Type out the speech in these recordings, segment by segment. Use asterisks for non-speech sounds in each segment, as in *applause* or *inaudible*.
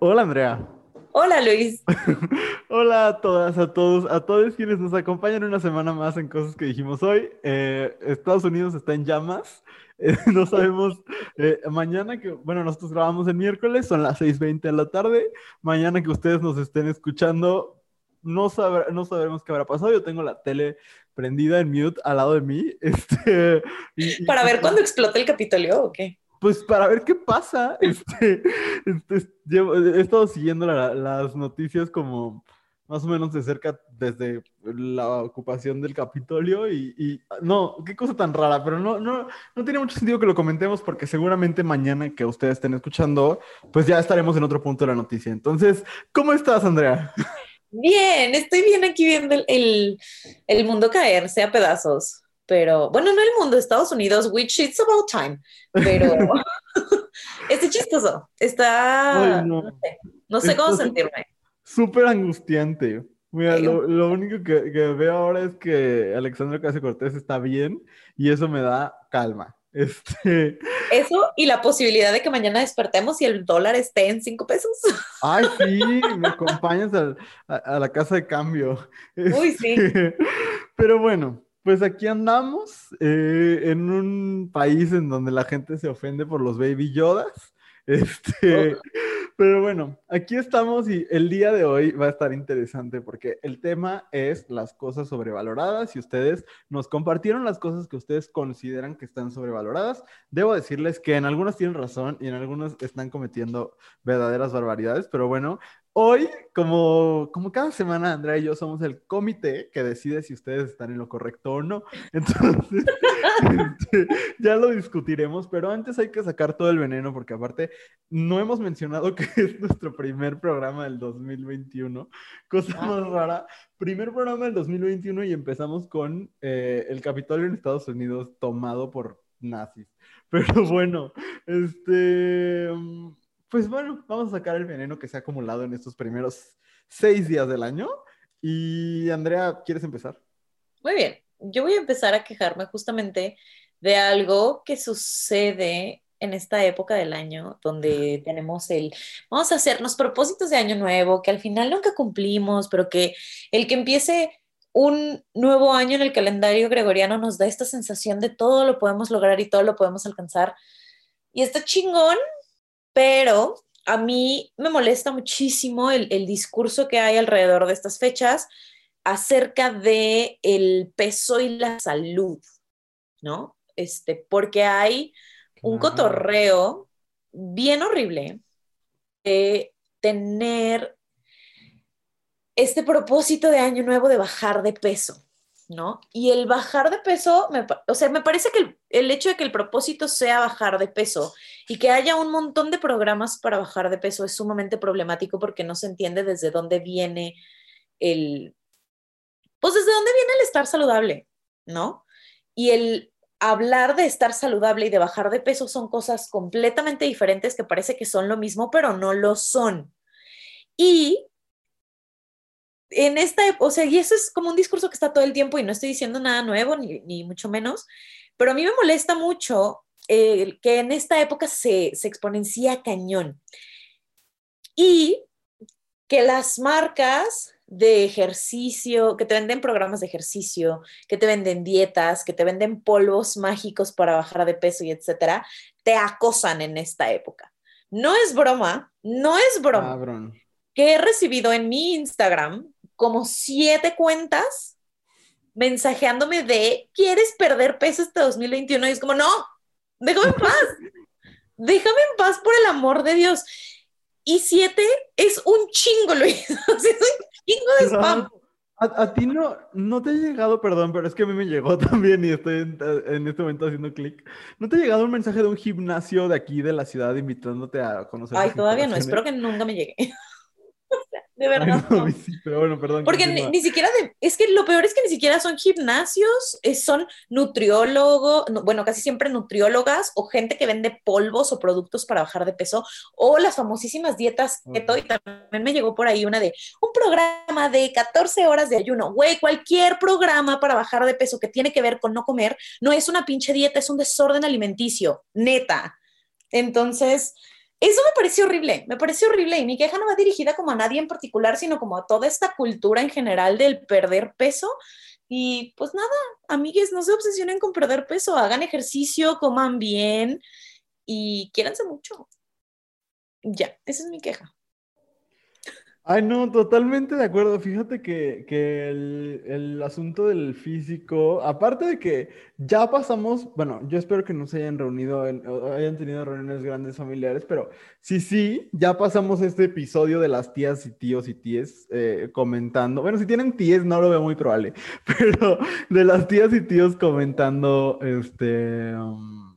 Hola Andrea. Hola Luis. *laughs* Hola a todas, a todos, a todos quienes nos acompañan una semana más en cosas que dijimos hoy. Eh, Estados Unidos está en llamas. *laughs* Eh, no sabemos, eh, mañana que, bueno, nosotros grabamos el miércoles, son las 6.20 de la tarde. Mañana que ustedes nos estén escuchando, no, no sabremos qué habrá pasado. Yo tengo la tele prendida en mute al lado de mí. *laughs* Este, Para ver cuándo explota el Capitolio o qué pues para ver qué pasa. *laughs* Este, este he estado siguiendo las noticias como más o menos de cerca desde la ocupación del Capitolio y, no, qué cosa tan rara, pero no, no, no tiene mucho sentido que lo comentemos porque seguramente mañana que ustedes estén escuchando, pues ya estaremos en otro punto de la noticia. Entonces, ¿cómo estás, Andrea? Bien, estoy bien aquí viendo el, el mundo caerse a pedazos pero bueno, no el mundo, Estados Unidos, which it's about time, pero *laughs* está chistoso, está, no, sé, cómo sentirme. Súper angustiante. Mira, lo, único que, veo ahora es que Alexandra Casio Cortés está bien y eso me da calma. *laughs* Este... Eso y la posibilidad de que mañana despertemos y el dólar esté en cinco pesos. Ay, sí, *laughs* me acompañas a, la casa de cambio. Uy, sí. Este, pero bueno, pues aquí andamos eh, en un país en donde la gente se ofende por los baby yodas. *laughs* Este, pero bueno, aquí estamos y el día de hoy va a estar interesante porque el tema es las cosas sobrevaloradas y ustedes nos compartieron las cosas que ustedes consideran que están sobrevaloradas. Debo decirles que en algunas tienen razón y en algunas están cometiendo verdaderas barbaridades, pero bueno, Hoy, como, como cada semana, Andrea y yo somos el comité que decide si ustedes están en lo correcto o no. Entonces, *laughs* este, ya lo discutiremos, pero antes hay que sacar todo el veneno porque aparte no hemos mencionado que es nuestro primer programa del 2021. Cosa más rara. Primer programa del 2021 y empezamos con eh, el Capitolio en Estados Unidos tomado por nazis. Pero bueno, este... Pues bueno, vamos a sacar el veneno que se ha acumulado en estos primeros seis días del año. Y Andrea, ¿quieres empezar? Muy bien, yo voy a empezar a quejarme justamente de algo que sucede en esta época del año, donde tenemos el, vamos a hacernos propósitos de año nuevo, que al final nunca cumplimos, pero que el que empiece un nuevo año en el calendario gregoriano nos da esta sensación de todo lo podemos lograr y todo lo podemos alcanzar. Y está chingón pero a mí me molesta muchísimo el, discurso que hay alrededor de estas fechas acerca de el peso y la salud, ¿no? Este, porque hay un cotorreo bien horrible de tener este propósito de año nuevo de bajar de peso. ¿No? Y el bajar de peso, o sea, me parece que el, hecho de que el propósito sea bajar de peso y que haya un montón de programas para bajar de peso es sumamente problemático porque no se entiende desde dónde viene el, pues desde dónde viene el estar saludable, ¿no? Y el hablar de estar saludable y de bajar de peso son cosas completamente diferentes que parece que son lo mismo, pero no lo son. Y en esta, o sea, y eso es como un discurso que está todo el tiempo y no estoy diciendo nada nuevo, ni, mucho menos, pero a mí me molesta mucho eh, que en esta época se, se exponencia cañón y que las marcas de ejercicio, que te venden programas de ejercicio, que te venden dietas, que te venden polvos mágicos para bajar de peso y etcétera, te acosan en esta época. No es broma, no es broma. Que he recibido en mi Instagram como siete cuentas mensajeándome de, ¿quieres perder peso este 2021? Y es como, no, déjame en *laughs* paz, déjame en paz por el amor de Dios. Y siete es un chingo, Luis, *laughs* es un chingo de spam. A, ti no, no te ha llegado, perdón, pero es que a mí me llegó *laughs* también y estoy en, en este momento haciendo clic. ¿No te ha llegado un mensaje de un gimnasio de aquí de la ciudad invitándote a conocer? Ay, todavía no, espero que nunca me llegue. De verdad. *laughs* pero bueno, perdón. Porque ni, siquiera, es que lo peor es que ni siquiera son gimnasios, son nutriólogos, bueno, casi siempre nutriólogas o gente que vende polvos o productos para bajar de peso, o las famosísimas dietas keto, y también me llegó por ahí una de un programa de 14 horas de ayuno. Güey, cualquier programa para bajar de peso que tiene que ver con no comer, no es una pinche dieta, es un desorden alimenticio, neta. Entonces, eso me pareció horrible, me pareció horrible y mi queja no va dirigida como a nadie en particular, sino como a toda esta cultura en general del perder peso. Y pues nada, amigues, no se obsesionen con perder peso, hagan ejercicio, coman bien y quiéranse mucho. Ya, esa es mi queja. Ay, no, totalmente de acuerdo. Fíjate que, que el, el, asunto del físico, aparte de que ya pasamos, bueno, yo espero que no se hayan reunido, hayan tenido reuniones grandes familiares, pero sí, sí, ya pasamos este episodio de las tías y tíos y tíes eh, comentando. Bueno, si tienen tíes, no lo veo muy probable, *laughs* pero de las tías y tíos comentando, este... Um,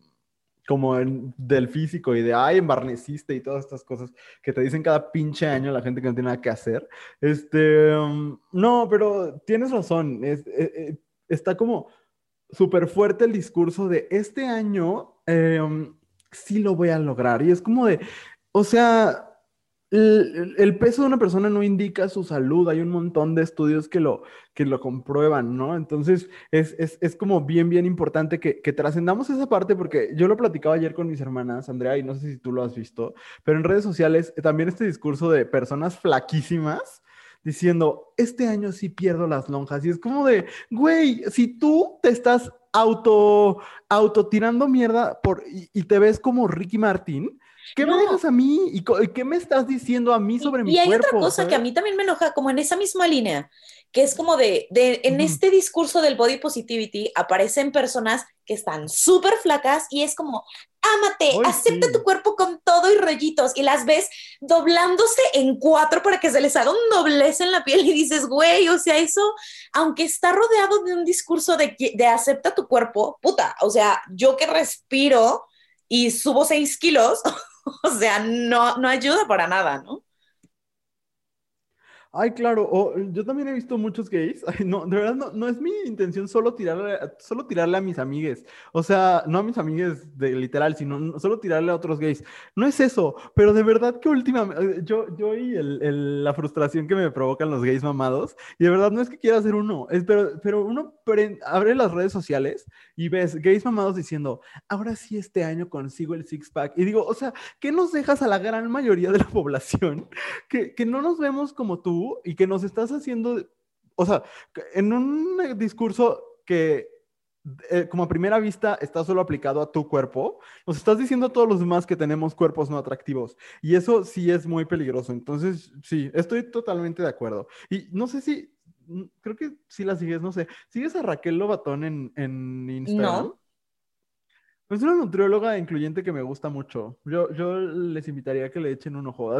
como del físico y de, ay, embarneciste y todas estas cosas que te dicen cada pinche año la gente que no tiene nada que hacer. Este, um, no, pero tienes razón, es, eh, eh, está como súper fuerte el discurso de este año em, sí lo voy a lograr. Y es como de, o sea, el, peso de una persona no indica su salud. Hay un montón de estudios que lo, que lo comprueban, ¿no? Entonces, es, es, es como bien, bien importante que, que trascendamos esa parte porque yo lo platicaba ayer con mis hermanas, Andrea, y no sé si tú lo has visto, pero en redes sociales eh, también este discurso de personas flaquísimas diciendo, este año sí pierdo las lonjas. Y es como de, güey, si tú te estás auto, auto tirando mierda por, y, y te ves como Ricky Martin, ¿Qué me dejas a mí? ¿Y qué me estás diciendo a mí sobre mi cuerpo? Y hay otra cosa que a mí también me enoja, como en esa misma línea, que es como de, de en este discurso del body positivity aparecen personas que están súper flacas y es como, ámate, acepta tu cuerpo con todo y rollitos y las ves doblándose en cuatro para que se les haga un doblez en la piel y dices, güey, o sea, eso, aunque está rodeado de un discurso de, de acepta tu cuerpo, puta, o sea, yo que respiro y subo seis kilos, *laughs* *laughs* o sea, no, no ayuda para nada, ¿no? Ay, claro, yo también he visto muchos gays. *laughs* Ay, no, de verdad no, no, es mi intención solo tirarle, solo tirarle a mis amigues. O sea, no a mis amigues de literal, sino solo tirarle a otros gays. No es eso, pero de verdad que últimamente, eh, yo, yo y el, la frustración que me provocan los gays mamados, y de verdad no es que quiera hacer uno, es, pero, pero uno abre las redes sociales y ves gays mamados diciendo, ahora sí este año consigo el six-pack. Y digo, o sea, ¿qué nos dejas a la gran mayoría de la *laughs* población? Que, que no nos vemos como tú y que nos estás haciendo, o sea, en un discurso que eh, como a primera vista está solo aplicado a tu cuerpo, nos estás diciendo a todos los demás que tenemos cuerpos no atractivos. Y eso sí es muy peligroso. Entonces, sí, estoy totalmente de acuerdo. Y no sé si, creo que si la sigues, no sé, ¿sigues a Raquel Lobatón en, en Instagram? No. Es una nutrióloga incluyente que me gusta mucho. Yo, yo les invitaría a que le echen un ojo.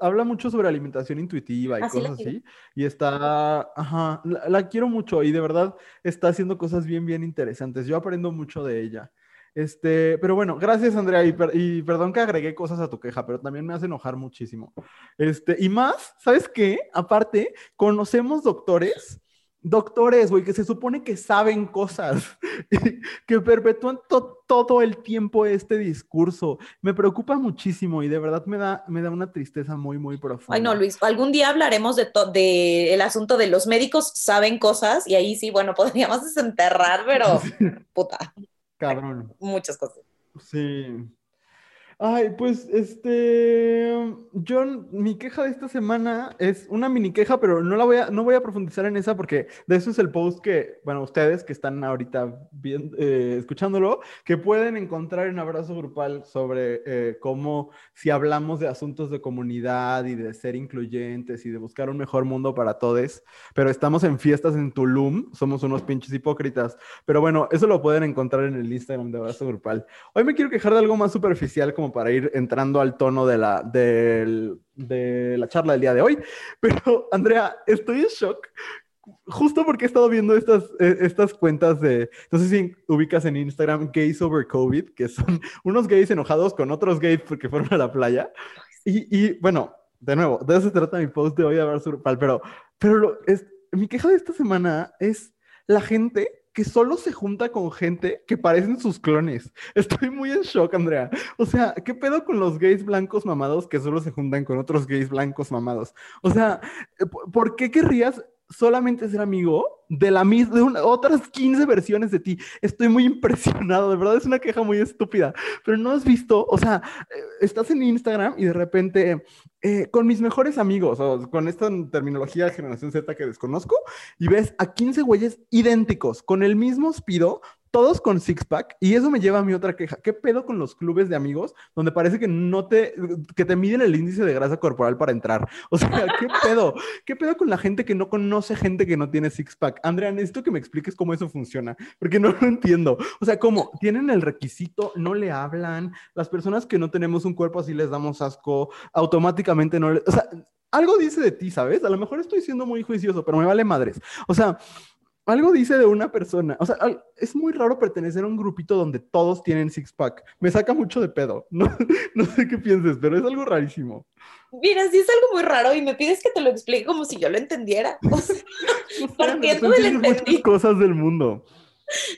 Habla mucho sobre alimentación intuitiva y cosas así. Y está, ajá, la, quiero mucho y de verdad está haciendo cosas bien, bien interesantes. Yo aprendo mucho de ella. Este, pero bueno, gracias Andrea y, y, perdón que agregué cosas a tu queja, pero también me hace enojar muchísimo. Este, y más, ¿sabes qué? Aparte, conocemos doctores doctores, güey, que se supone que saben cosas, *laughs* que perpetúan todo el tiempo este discurso. Me preocupa muchísimo y de verdad me da, me da una tristeza muy, muy profunda. Ay, no, Luis, algún día hablaremos de, de el asunto de los médicos saben cosas y ahí sí, bueno, *laughs* podríamos desenterrar, pero puta. Cabrón. Muchas cosas. Sí. Ay, pues este, yo, mi queja de esta semana es una mini queja, pero no la voy a, no voy a profundizar en esa porque de eso es el post que, bueno, ustedes que están ahorita viendo, eh, escuchándolo, que pueden encontrar en Abrazo Grupal sobre eh, cómo si hablamos de asuntos de comunidad y de ser incluyentes y de buscar un mejor mundo para todos, pero estamos en fiestas en Tulum, somos unos pinches hipócritas, pero bueno, eso lo pueden encontrar en el Instagram de Abrazo Grupal. Hoy me quiero quejar de algo más superficial como para ir entrando al tono de la, de, de la charla del día de hoy. Pero, Andrea, estoy en shock justo porque he estado viendo estas, eh, estas cuentas de, no sé si ubicas en Instagram, gays over COVID, que son unos gays enojados con otros gays porque fueron a la playa. Y, y bueno, de nuevo, de eso se trata mi post de hoy a ver pero, pero es, mi queja de esta semana es la gente que solo se junta con gente que parecen sus clones. *laughs* Estoy muy en shock, Andrea. O sea, ¿qué pedo con los gays blancos mamados que solo se juntan con otros gays blancos mamados? O sea, ¿por qué querrías solamente ser amigo de la misma, de una, otras 15 versiones de ti. Estoy muy *laughs* impresionado, de verdad es una queja muy estúpida, pero no has visto, o sea, eh, estás en Instagram y de repente eh, con mis mejores amigos, o con esta terminología de generación Z que desconozco, y ves a 15 güeyes idénticos, con el mismo speedo, todos con six pack y eso me lleva a mi otra queja. ¿Qué pedo con los clubes de amigos donde parece que no te que te miden el índice de grasa corporal para entrar? O sea, *laughs* ¿qué pedo? ¿Qué pedo con la gente que no conoce gente que no tiene six pack? Andrea, necesito que me expliques cómo eso funciona, porque no lo entiendo. O sea, ¿cómo? Tienen el requisito, no le hablan, las personas que no tenemos un cuerpo así les damos asco, automáticamente no le, o sea, algo dice de ti, ¿sabes? A lo mejor estoy siendo muy juicioso, pero me vale madres. O sea, algo dice de una persona. O sea, es muy raro pertenecer a un grupito donde todos tienen six pack. Me saca mucho de pedo. *laughs* No, sé qué pienses, pero es algo rarísimo. Mira, sí es algo muy raro y me pides que te lo explique como si yo lo entendiera. O sea, *laughs* partiendo del muchas cosas del mundo.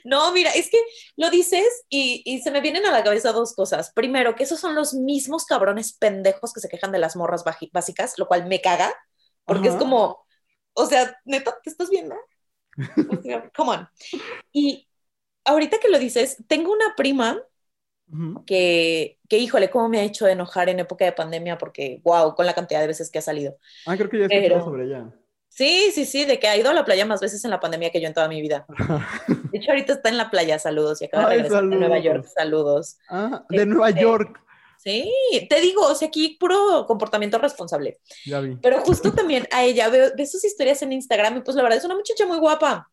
No, mira, es que lo dices y, y, se me vienen a la cabeza dos cosas. Primero, que esos son los mismos cabrones pendejos que se quejan de las morras básicas, lo cual me caga, porque es como, o sea, neta, ¿te estás viendo? *laughs* come on. Y ahorita que lo dices, tengo una prima que, que, híjole, cómo me ha hecho enojar en época de pandemia, porque, wow, con la cantidad de veces que ha salido. Ah, creo que ya escuchado sobre ella. Sí, sí, sí, de que ha ido a la playa más veces en la pandemia que yo en toda mi vida. *laughs* De hecho, ahorita está en la playa, saludos, y acaba de regresar de Nueva York, saludos. Ah, de Nueva este, York. Sí, te digo, o sea, aquí puro comportamiento responsable. Ya vi. Pero justo también a ella veo sus historias en Instagram y pues la verdad es una muchacha muy guapa.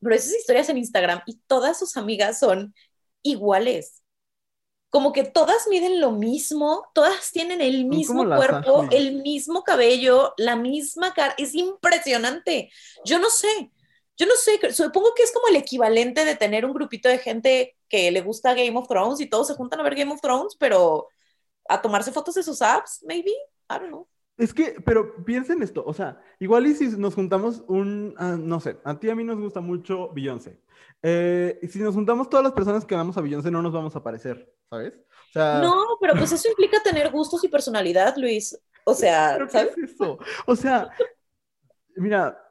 Pero esas historias en Instagram y todas sus amigas son iguales. Como que todas miden lo mismo, todas tienen el mismo cuerpo, el mismo cabello, la misma cara. Es impresionante. Yo no sé, yo no sé, supongo que es como el equivalente de tener un grupito de gente que le gusta Game of Thrones y todos se juntan a ver Game of Thrones, pero a tomarse fotos de sus apps, maybe, I don't know. Es que, pero piensen esto, o sea, igual y si nos juntamos un, ah, no sé, a ti a mí nos gusta mucho Beyoncé. Eh, si nos juntamos todas las personas que vamos a Beyoncé no nos vamos a parecer, ¿sabes? O sea... No, pero pues eso implica tener gustos y personalidad, Luis. O sea, ¿sabes? es eso? O sea, mira,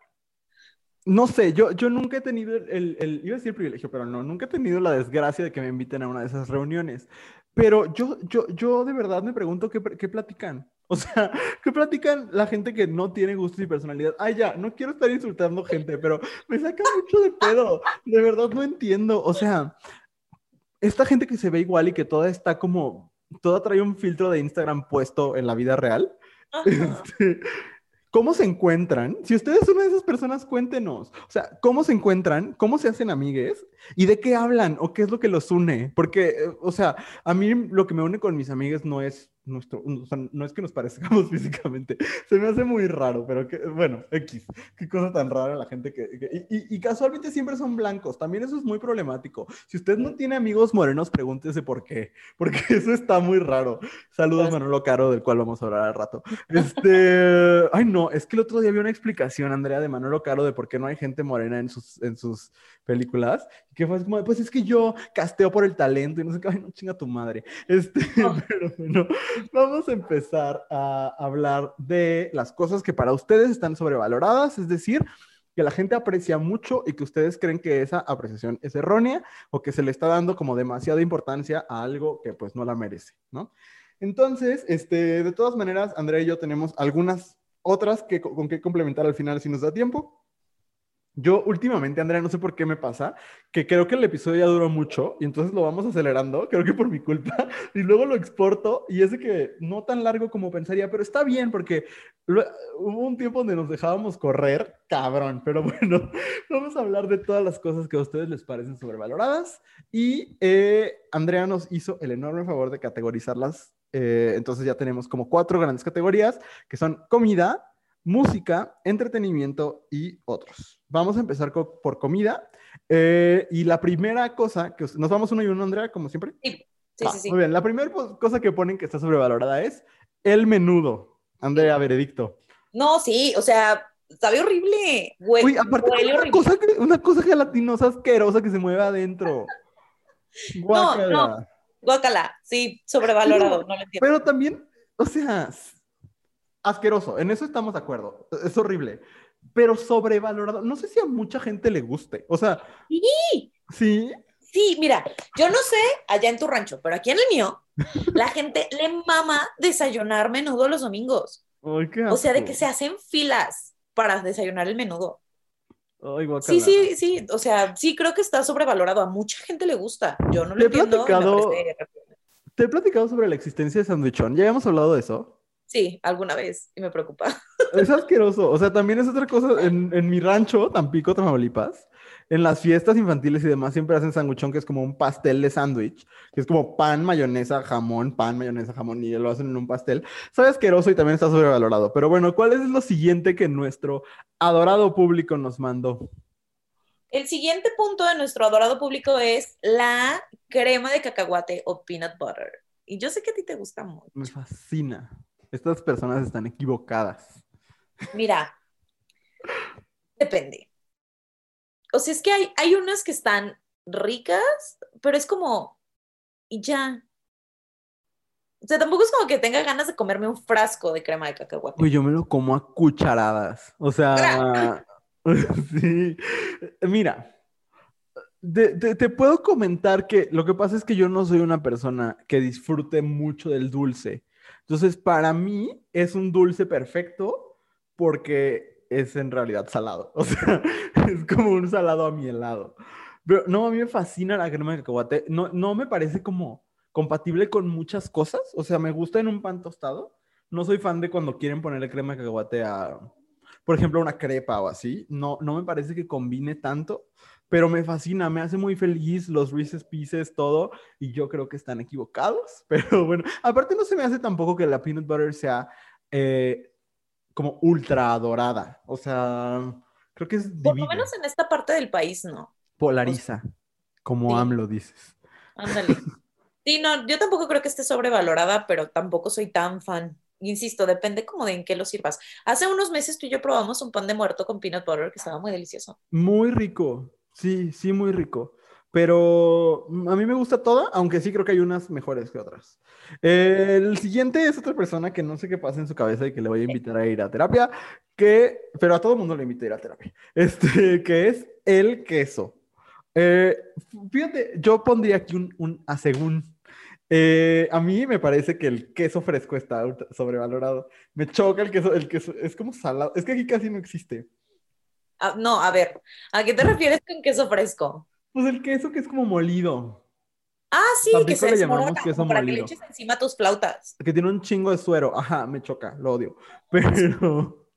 no sé, yo, yo nunca he tenido el, el, iba a decir privilegio, pero no, nunca he tenido la desgracia de que me inviten a una de esas reuniones. Pero yo, yo, yo de verdad me pregunto qué, qué platican. *laughs* O sea, ¿qué platican la gente que no tiene gustos y personalidad? Ay, ya, no quiero estar insultando gente, pero me saca mucho de pedo. De verdad no entiendo. O sea, esta gente que se ve igual y que toda está como, toda trae un filtro de Instagram puesto en la vida real. Este, ¿Cómo se encuentran? Si ustedes son una de esas personas, cuéntenos. O sea, ¿cómo se encuentran? ¿Cómo se hacen amigues? ¿Y de qué hablan? ¿O qué es lo que los une? Porque, eh, o sea, a mí lo que me une con mis amigas no es nuestro, no es que nos parezcamos *laughs* físicamente, se me hace muy raro, pero que, bueno, X, qué cosa tan rara la gente que, y, y, casualmente siempre son blancos, también eso es muy problemático. Si usted no tiene amigos morenos, pregúntese por qué, *laughs* porque eso está muy raro. Saludos Manolo Caro, del cual vamos a hablar al rato. *laughs* Este, ay no, es que el otro día había una explicación, Andrea, de Manolo Caro, de por qué no hay gente morena en sus, en sus películas, que fue como, pues es que yo casteo por el talento y no sé qué, ay no, chinga tu madre. Este, pero bueno vamos a empezar a hablar de las cosas que para ustedes están sobrevaloradas, es decir, que la gente aprecia mucho y que ustedes creen que esa apreciación es errónea o que se le está dando como demasiada importancia a algo que pues no la merece, ¿no? Entonces, este, de todas maneras, Andrea y yo tenemos algunas otras que, con que complementar al final si nos da tiempo. Yo últimamente, Andrea, no sé por qué me pasa, que creo que el episodio ya duró mucho y entonces lo vamos acelerando, creo que por mi culpa, *laughs* y luego lo exporto y es de que no tan largo como pensaría, pero está bien porque hubo un tiempo donde nos dejábamos correr, cabrón, pero *laughs* bueno, vamos a hablar de todas las cosas que a ustedes les parecen sobrevaloradas y eh, Andrea nos hizo el enorme favor de categorizarlas, eh, entonces ya tenemos como cuatro grandes categorías que son comida, música, entretenimiento y otros. Vamos a empezar por comida. Eh, y la primera cosa, que nos vamos uno y uno, Andrea, como siempre. Sí, sí, sí, Muy bien, la primera cosa que ponen que está sobrevalorada es el menudo. Andrea, veredicto. No, sí, o sea, sabe horrible. Uy, aparte, una, Cosa una cosa gelatinosa asquerosa que se mueve adentro. *laughs* Guácala. No, no. Guácala, sí, sobrevalorado, no lo entiendo. Pero también, o sea, asqueroso, en eso estamos de acuerdo, es horrible. pero sobrevalorado. No sé si a mucha gente le guste. O sea, Sí, sí. sí, mira, yo no sé allá en tu rancho, pero aquí en el mío, la *laughs* gente le mama desayunar menudo los domingos. Ay, qué O sea, de que se hacen filas para desayunar el menudo. Ay, Sí, sí, sí, o sea, sí creo que está sobrevalorado. A mucha gente le gusta. Yo no lo he entiendo. platicado- Te he platicado sobre la existencia de Sandwichón. ¿Ya habíamos hablado de eso? Sí, alguna vez, y me preocupa. *laughs* Es asqueroso. O sea, también es otra cosa. En, en mi rancho, Tampico, Tamaulipas, en las fiestas infantiles y demás, siempre hacen sanguchón, que es como un pastel de sándwich, que es como pan, mayonesa, jamón, pan, mayonesa, jamón, y lo hacen en un pastel. Sabe asqueroso y también está sobrevalorado. Pero bueno, ¿cuál es lo siguiente que nuestro adorado público nos mandó? El siguiente punto de nuestro adorado público es la crema de cacahuate o peanut butter. Y yo sé que a ti te gusta mucho. Me fascina. Estas personas están equivocadas. Mira, depende. O sea, es que hay, hay unas que están ricas, pero es como, y ya. O sea, tampoco es como que tenga ganas de comerme un frasco de crema de cacahuate. Uy, yo me lo como a cucharadas. O sea, *laughs* sí. Mira, te, te- te puedo comentar que lo que pasa es que yo no soy una persona que disfrute mucho del dulce. Entonces, para mí es un dulce perfecto porque es en realidad salado. *laughs* O sea, es como un salado a mi helado. Pero no, a mí me fascina la crema de cacahuate. No, no me parece como compatible con muchas cosas. O sea, me gusta en un pan tostado. No soy fan de cuando quieren ponerle crema de cacahuate a, por ejemplo, una crepa o así. No, no me parece que combine tanto, pero me fascina, me hace muy feliz los Reese's Pieces, todo, y yo creo que están equivocados. *laughs* Pero bueno, aparte no se me hace tampoco que la peanut butter sea eh, como ultra dorada. O sea, creo que es Por lo menos en esta parte del país, no. Polariza, como Sí. AMLO dices. Ándale. *laughs* Sí, no, yo tampoco creo que esté sobrevalorada, pero tampoco soy tan fan. Insisto, depende como de en qué lo sirvas. Hace unos meses tú y yo probamos un pan de muerto con peanut butter que estaba muy delicioso. Muy rico, sí, sí, muy rico. Pero mm, a mí me gusta toda, aunque sí creo que hay unas mejores que otras. El siguiente es otra persona que no sé qué pasa en su cabeza y que le voy a invitar a ir a terapia, que, pero a todo mundo le invito a ir a terapia, *laughs* este, que es el queso. Eh, fíjate, yo pondría aquí un, un asegún. Eh, a mí me parece que el queso fresco está sobrevalorado. Me choca el queso, el queso es como salado. Es que aquí casi no existe. Ah, no, a ver, ¿a qué te refieres con queso fresco? Pues el queso que es como molido, Ah, sí, que se le llamamos queso para que le molido. eches encima tus flautas. que tiene un chingo de suero. Ajá, me choca, lo odio. *laughs*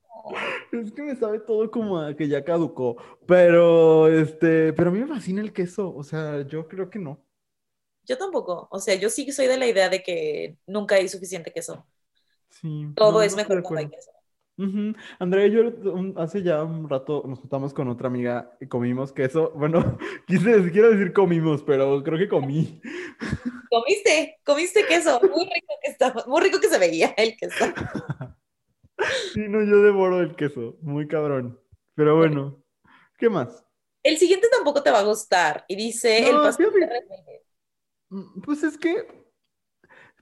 Pero es que me sabe todo como a que ya caducó. Pero este, pero a mí me fascina el queso. O sea, yo creo que no. Yo tampoco, o sea, yo sí soy de la idea de que nunca hay suficiente queso. Sí. Todo no, es no mejor cuando hay acuerdo. Andrea y yo un- hace ya un rato nos juntamos con otra amiga y comimos queso. Bueno, *laughs* quise decir, quiero decir comimos, pero creo que comí. *laughs* Comiste, comiste queso, muy rico que estaba, muy rico que se veía el queso. *laughs* Sí, no, yo devoro el queso, muy cabrón. Pero bueno, ¿qué más? El siguiente tampoco te va a gustar y dice el pastel de. Mm, Pues es que,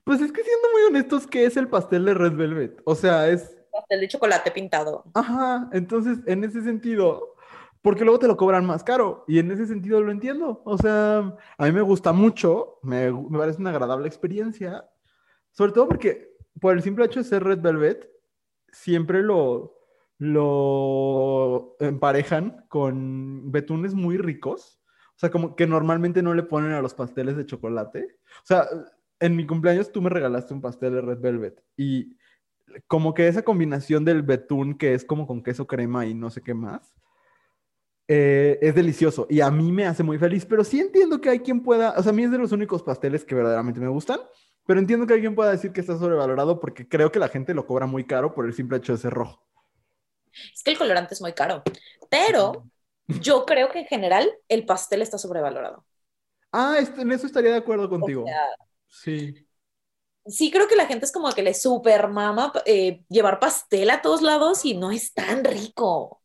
pues es que siendo muy honestos, ¿qué es el pastel de Red Velvet? O sea, es, pastel de chocolate pintado. ajá, entonces en ese sentido, porque luego te lo cobran más caro y en ese sentido lo entiendo. O sea, a mí me gusta mucho, me, me parece una agradable experiencia, sobre todo porque por el simple hecho de ser Red Velvet, siempre lo, lo emparejan con betunes muy ricos. O sea, como que normalmente no le ponen a los pasteles de chocolate. O sea, en mi cumpleaños tú me regalaste un pastel de Red Velvet y como que esa combinación del betún que es como con queso crema y no sé qué más, eh, es delicioso y a mí me hace muy feliz, pero sí entiendo que hay quien pueda, o sea, a mí es de los únicos pasteles que verdaderamente me gustan, pero entiendo que alguien pueda decir que está sobrevalorado porque creo que la gente lo cobra muy caro por el simple hecho de ser rojo. Es que el colorante es muy caro, pero yo creo que en general el pastel está sobrevalorado. Ah, este- en eso estaría de acuerdo contigo. O sea, Sí. Sí creo que la gente es como que le super mama eh, llevar pastel a todos lados y no es tan rico.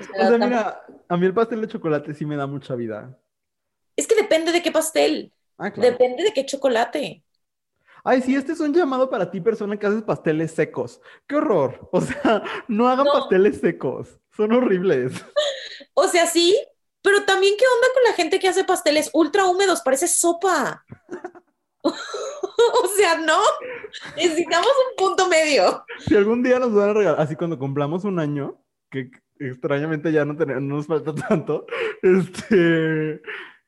O sea, O sea, tam- mira, a mí el pastel de chocolate sí me da mucha vida. Es que depende de qué pastel, Ah, claro. depende de qué chocolate. Ay, sí, este es un llamado para ti, persona que haces pasteles secos. ¡Qué horror! *laughs* O sea, no hagan No. pasteles secos. Son horribles. O sea, sí, pero también qué onda con la gente que hace pasteles ultra húmedos, parece sopa. *laughs* *laughs* o sea, no, necesitamos un punto medio. Si algún día nos van a regalar, así cuando cumplamos un año, que extrañamente ya no, tenemos, no nos falta tanto, este,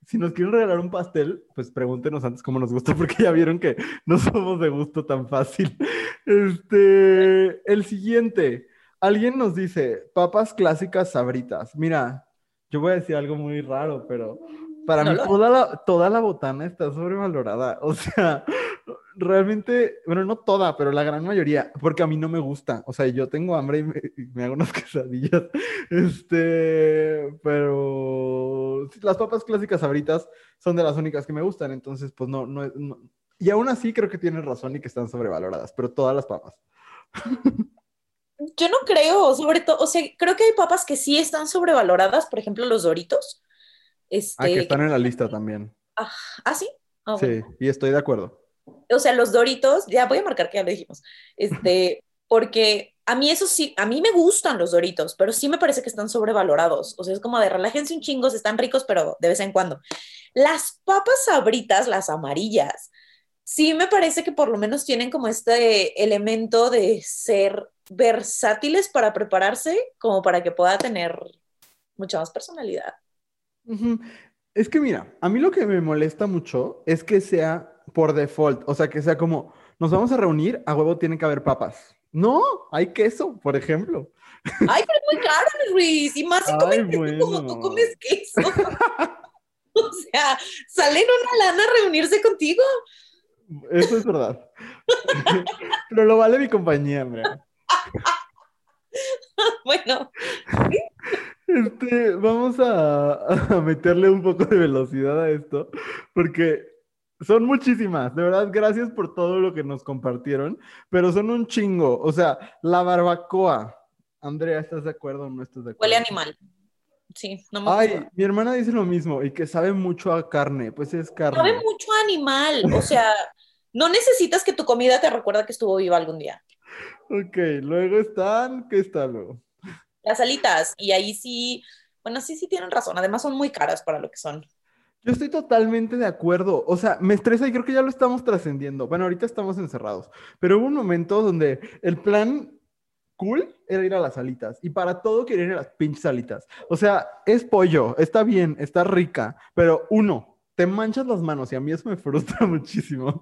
si nos quieren regalar un pastel, pues pregúntenos antes cómo nos gusta, porque ya vieron que no somos de gusto tan fácil. Este, el siguiente, alguien nos dice, papas clásicas sabritas. Mira, yo voy a decir algo muy raro, pero para mí toda la, toda la botana está sobrevalorada. *laughs* O sea, realmente, bueno, no toda, pero la gran mayoría, porque a mí no me gusta. O sea, yo tengo hambre y me, hago unas *laughs* quesadillas. Este, pero las papas clásicas sabritas son de las únicas que me gustan, entonces, pues no, no, Y aún así creo que tienes razón y que están sobrevaloradas, pero todas las papas. Yo no creo, sobre todo, o sea, creo que hay papas que sí están sobrevaloradas, por ejemplo, los doritos. Este, ah, que están en la lista también. Ah, ¿ah sí? Ah, sí, y estoy de acuerdo o sea, los Doritos, ya voy a marcar que ya lo dijimos, este, *laughs* porque a mí eso sí, a mí me gustan los Doritos, pero sí me parece que están sobrevalorados. O sea, es como de relájense un chingo, están ricos, pero de vez en cuando. Las papas sabritas, las amarillas, sí me parece que por lo menos tienen como este elemento de ser versátiles para prepararse, como para que pueda tener mucha más personalidad. Es que mira, a mí lo que me molesta mucho es que sea por default. O sea, que sea como, nos vamos a reunir, a huevo tienen que haber papas. No, hay queso, por ejemplo. Ay, pero es muy caro, Luis. Y más si comes queso como tú comes queso. *laughs* o sea, salen una lana a reunirse contigo. Eso es verdad. pero lo vale mi compañía, hombre. *laughs* bueno. Este, vamos a, a, meterle un poco de velocidad a esto, porque son muchísimas, de verdad, gracias por todo lo que nos compartieron, pero son un chingo. O sea, la barbacoa. Andrea, ¿estás de acuerdo o no estás de acuerdo? Huele animal. Sí, no me Ay, mi hermana dice lo mismo y que sabe mucho a carne, pues es carne. Sabe mucho a animal, o sea, no necesitas que tu comida te recuerde que estuvo viva algún día. Ok, luego están, ¿qué está luego? Las alitas, y ahí sí, bueno, sí, sí tienen razón, además son muy caras para lo que son. Yo estoy totalmente de acuerdo. O sea, me estresa y creo que ya lo estamos trascendiendo. Bueno, ahorita estamos encerrados, pero hubo un momento donde el plan cool era ir a las alitas y para todo quería ir a las pinches alitas. O sea, es pollo, está bien, está rica, pero uno, te manchas las manos y a mí eso me frustra *laughs* muchísimo.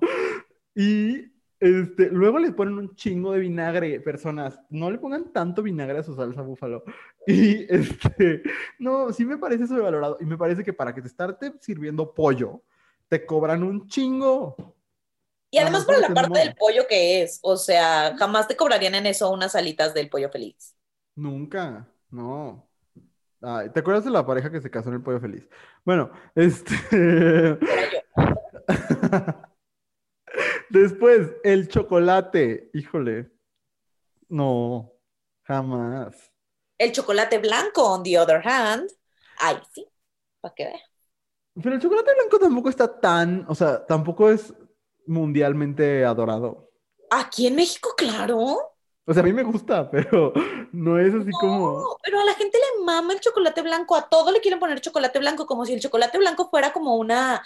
Y este, luego le ponen un chingo de vinagre, personas. No le pongan tanto vinagre a su salsa búfalo. *laughs* Y este, no, sí me parece sobrevalorado. Y me parece que para que te estarte sirviendo pollo, te cobran un chingo. Y además por la parte del pollo que es, o sea, jamás te cobrarían en eso unas alitas del pollo feliz. Nunca, no. ¿Te acuerdas de la pareja que se casó en el pollo feliz? Bueno, este. *laughs* Después, el chocolate. Híjole. No, jamás. El chocolate blanco, on the other hand. Ay, sí, para que vea. Pero el chocolate blanco tampoco está tan, o sea, tampoco es mundialmente adorado. Aquí en México, claro. O sea, a mí me gusta, pero no es así como. Pero a la gente le mama el chocolate blanco, a todo le quieren poner chocolate blanco, como si el chocolate blanco fuera como una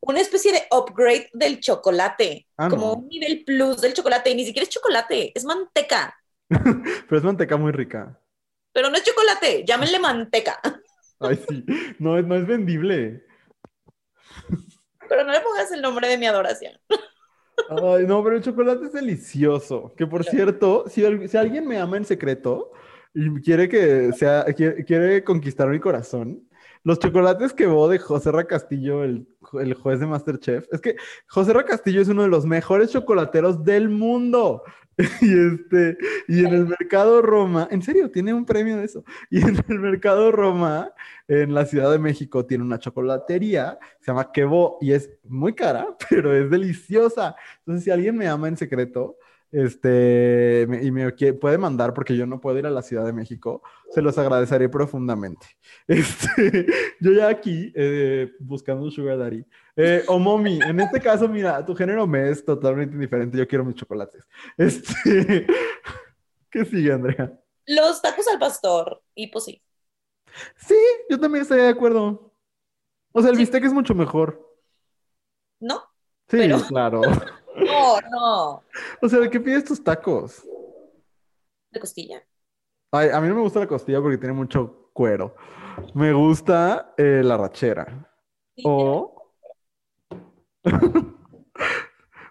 una especie de upgrade del chocolate, ah, como un nivel plus del chocolate, y ni siquiera es chocolate, es manteca. *laughs* Pero es manteca muy rica. Pero no es chocolate, llámenle manteca. *laughs* Ay, sí, no, no es vendible. *laughs* Pero no le pongas el nombre de mi adoración. Ay, no, pero el chocolate es delicioso. Que por cierto, si, si, alguien me ama en secreto y quiere que sea, quiere, quiere conquistar mi corazón, los chocolates que vos de José Ra Castillo, el, el, juez de Masterchef, es que José Ra Castillo es uno de los mejores chocolateros del mundo. *laughs* Y este, y en el mercado Roma, en serio, tiene un premio de eso. *laughs* Y en el mercado Roma, en la Ciudad de México, tiene una chocolatería, se llama Quebo, y es muy cara, *laughs* pero es deliciosa. Entonces, si alguien me ama en secreto, este, y me puede mandar porque yo no puedo ir a la Ciudad de México, se los agradeceré profundamente. *laughs* Este, yo ya aquí eh, buscando un sugar daddy. Eh, o mommy, en este caso, mira, tu género me es totalmente indiferente, yo quiero mis chocolates. Este, *laughs* ¿qué sigue, Andrea? Los tacos al pastor, y pues sí. Sí, yo también estaría de acuerdo. O sea, el Sí. bistec es mucho mejor. ¿No? Sí, Pero- claro. *laughs* No, no. *laughs* O sea, ¿de qué pides tus tacos? De costilla. Ay, a mí no me gusta la costilla porque tiene mucho cuero. Me gusta eh, la rachera. Sí, O. *laughs*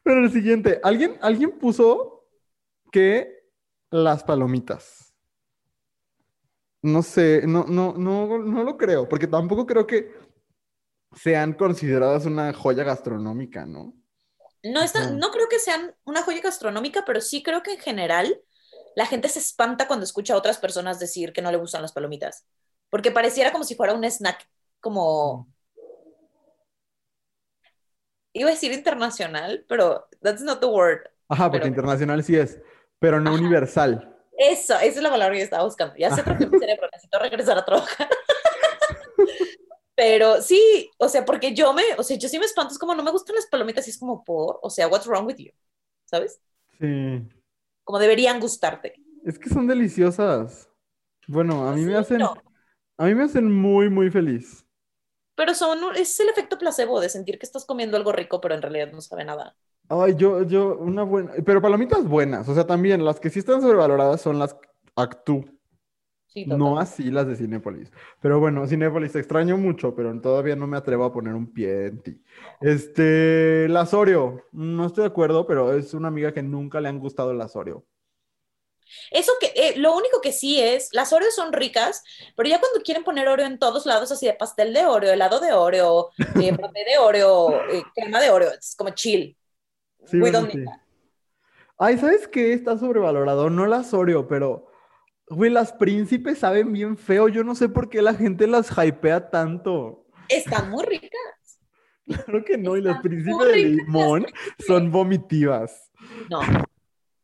Pero el siguiente, ¿alguien, alguien puso que las palomitas. No sé, no, no, no, no lo creo, porque tampoco creo que sean consideradas una joya gastronómica, ¿no? No, está- no creo que sean una joya gastronómica, pero sí creo que en general la gente se espanta cuando escucha a otras personas decir que no le gustan las palomitas. Porque pareciera como si fuera un snack, como. Iba a decir internacional, pero that's not the word. Ajá, porque Pero- internacional sí es, pero no Ajá. universal. Eso, esa es la palabra que estaba buscando. Ya se atrofió mi cerebro, necesito regresar a trabajar. *laughs* Pero sí, o sea, porque yo me, o sea, yo sí me espanto, es como no me gustan las palomitas y es como por, o sea, what's wrong with you? ¿Sabes? Sí. Como deberían gustarte. Es que son deliciosas. Bueno, a mí me hacen, no, a mí me hacen muy, muy feliz. pero son, es el efecto placebo de sentir que estás comiendo algo rico, pero en realidad no sabe nada. Ay, yo, yo, una buena, pero palomitas buenas, o sea, también las que sí están sobrevaloradas son las Actú, Sí, no así las de Cinépolis. Pero bueno, Cinépolis te extraño mucho, pero todavía no me atrevo a poner un pie en ti. Este, las Oreo, no estoy de acuerdo, pero es una amiga que nunca le han gustado las Oreo. Eso que, eh, lo único que sí es, las Oreos son ricas, pero ya cuando quieren poner Oreo en todos lados, así de pastel de Oreo, helado de Oreo, eh, *laughs* de Oreo, eh, crema de Oreo, es como chill. Sí, We bueno, don't sí. need that. Ay, ¿sabes qué? Está sobrevalorado, no las Oreo, pero, güey, las príncipes saben bien feo, yo no sé por qué la gente las hypea tanto. Están muy ricas. Claro que no, y las príncipes de limón son vomitivas. No.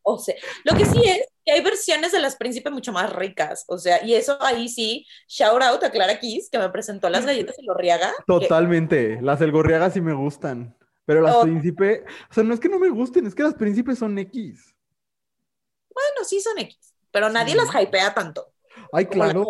O sea, lo que sí es que hay versiones de las príncipes mucho más ricas. O sea, y eso ahí sí, shout out a Clara Kiss, que me presentó las galletas de Lorriaga. que- Totalmente, las El Gorriaga sí me gustan, pero las Oh. príncipe, o sea, no es que no me gusten, es que las príncipes son X. bueno, sí son X, pero nadie Sí. las hypea tanto. Ay, claro.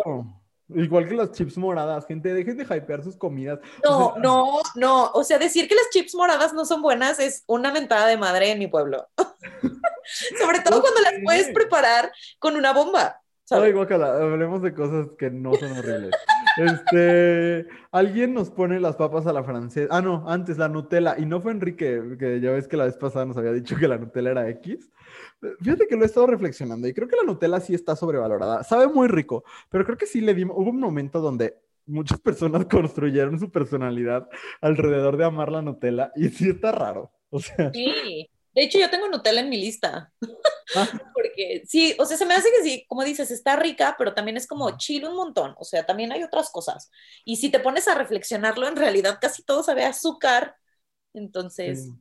Igual que las chips moradas, gente, dejen de hypear sus comidas. No, O sea, no, no. O sea, decir que las chips moradas no son buenas es una mentada de madre en mi pueblo. *laughs* Sobre todo cuando las puedes preparar con una bomba. ¿sabes? Ay, guacala, hablemos de cosas que no son horribles. *laughs* Este, alguien nos pone las papas a la francesa. Ah, no, antes la Nutella. Y no fue Enrique, que ya ves que la vez pasada nos había dicho que la Nutella era X. Fíjate que lo he estado reflexionando y creo que la Nutella sí está sobrevalorada. Sabe muy rico, pero creo que sí le dimos. Hubo un momento donde muchas personas *laughs* construyeron su personalidad alrededor de amar la Nutella y sí está raro. O sea, Sí. De hecho, yo tengo Nutella en mi lista. Ah. *laughs* Porque sí, o sea, se me hace que sí, como dices, está rica, pero también es como chill un montón. O sea, también hay otras cosas. Y si te pones a reflexionarlo, en realidad casi todo sabe a azúcar. Entonces, sí.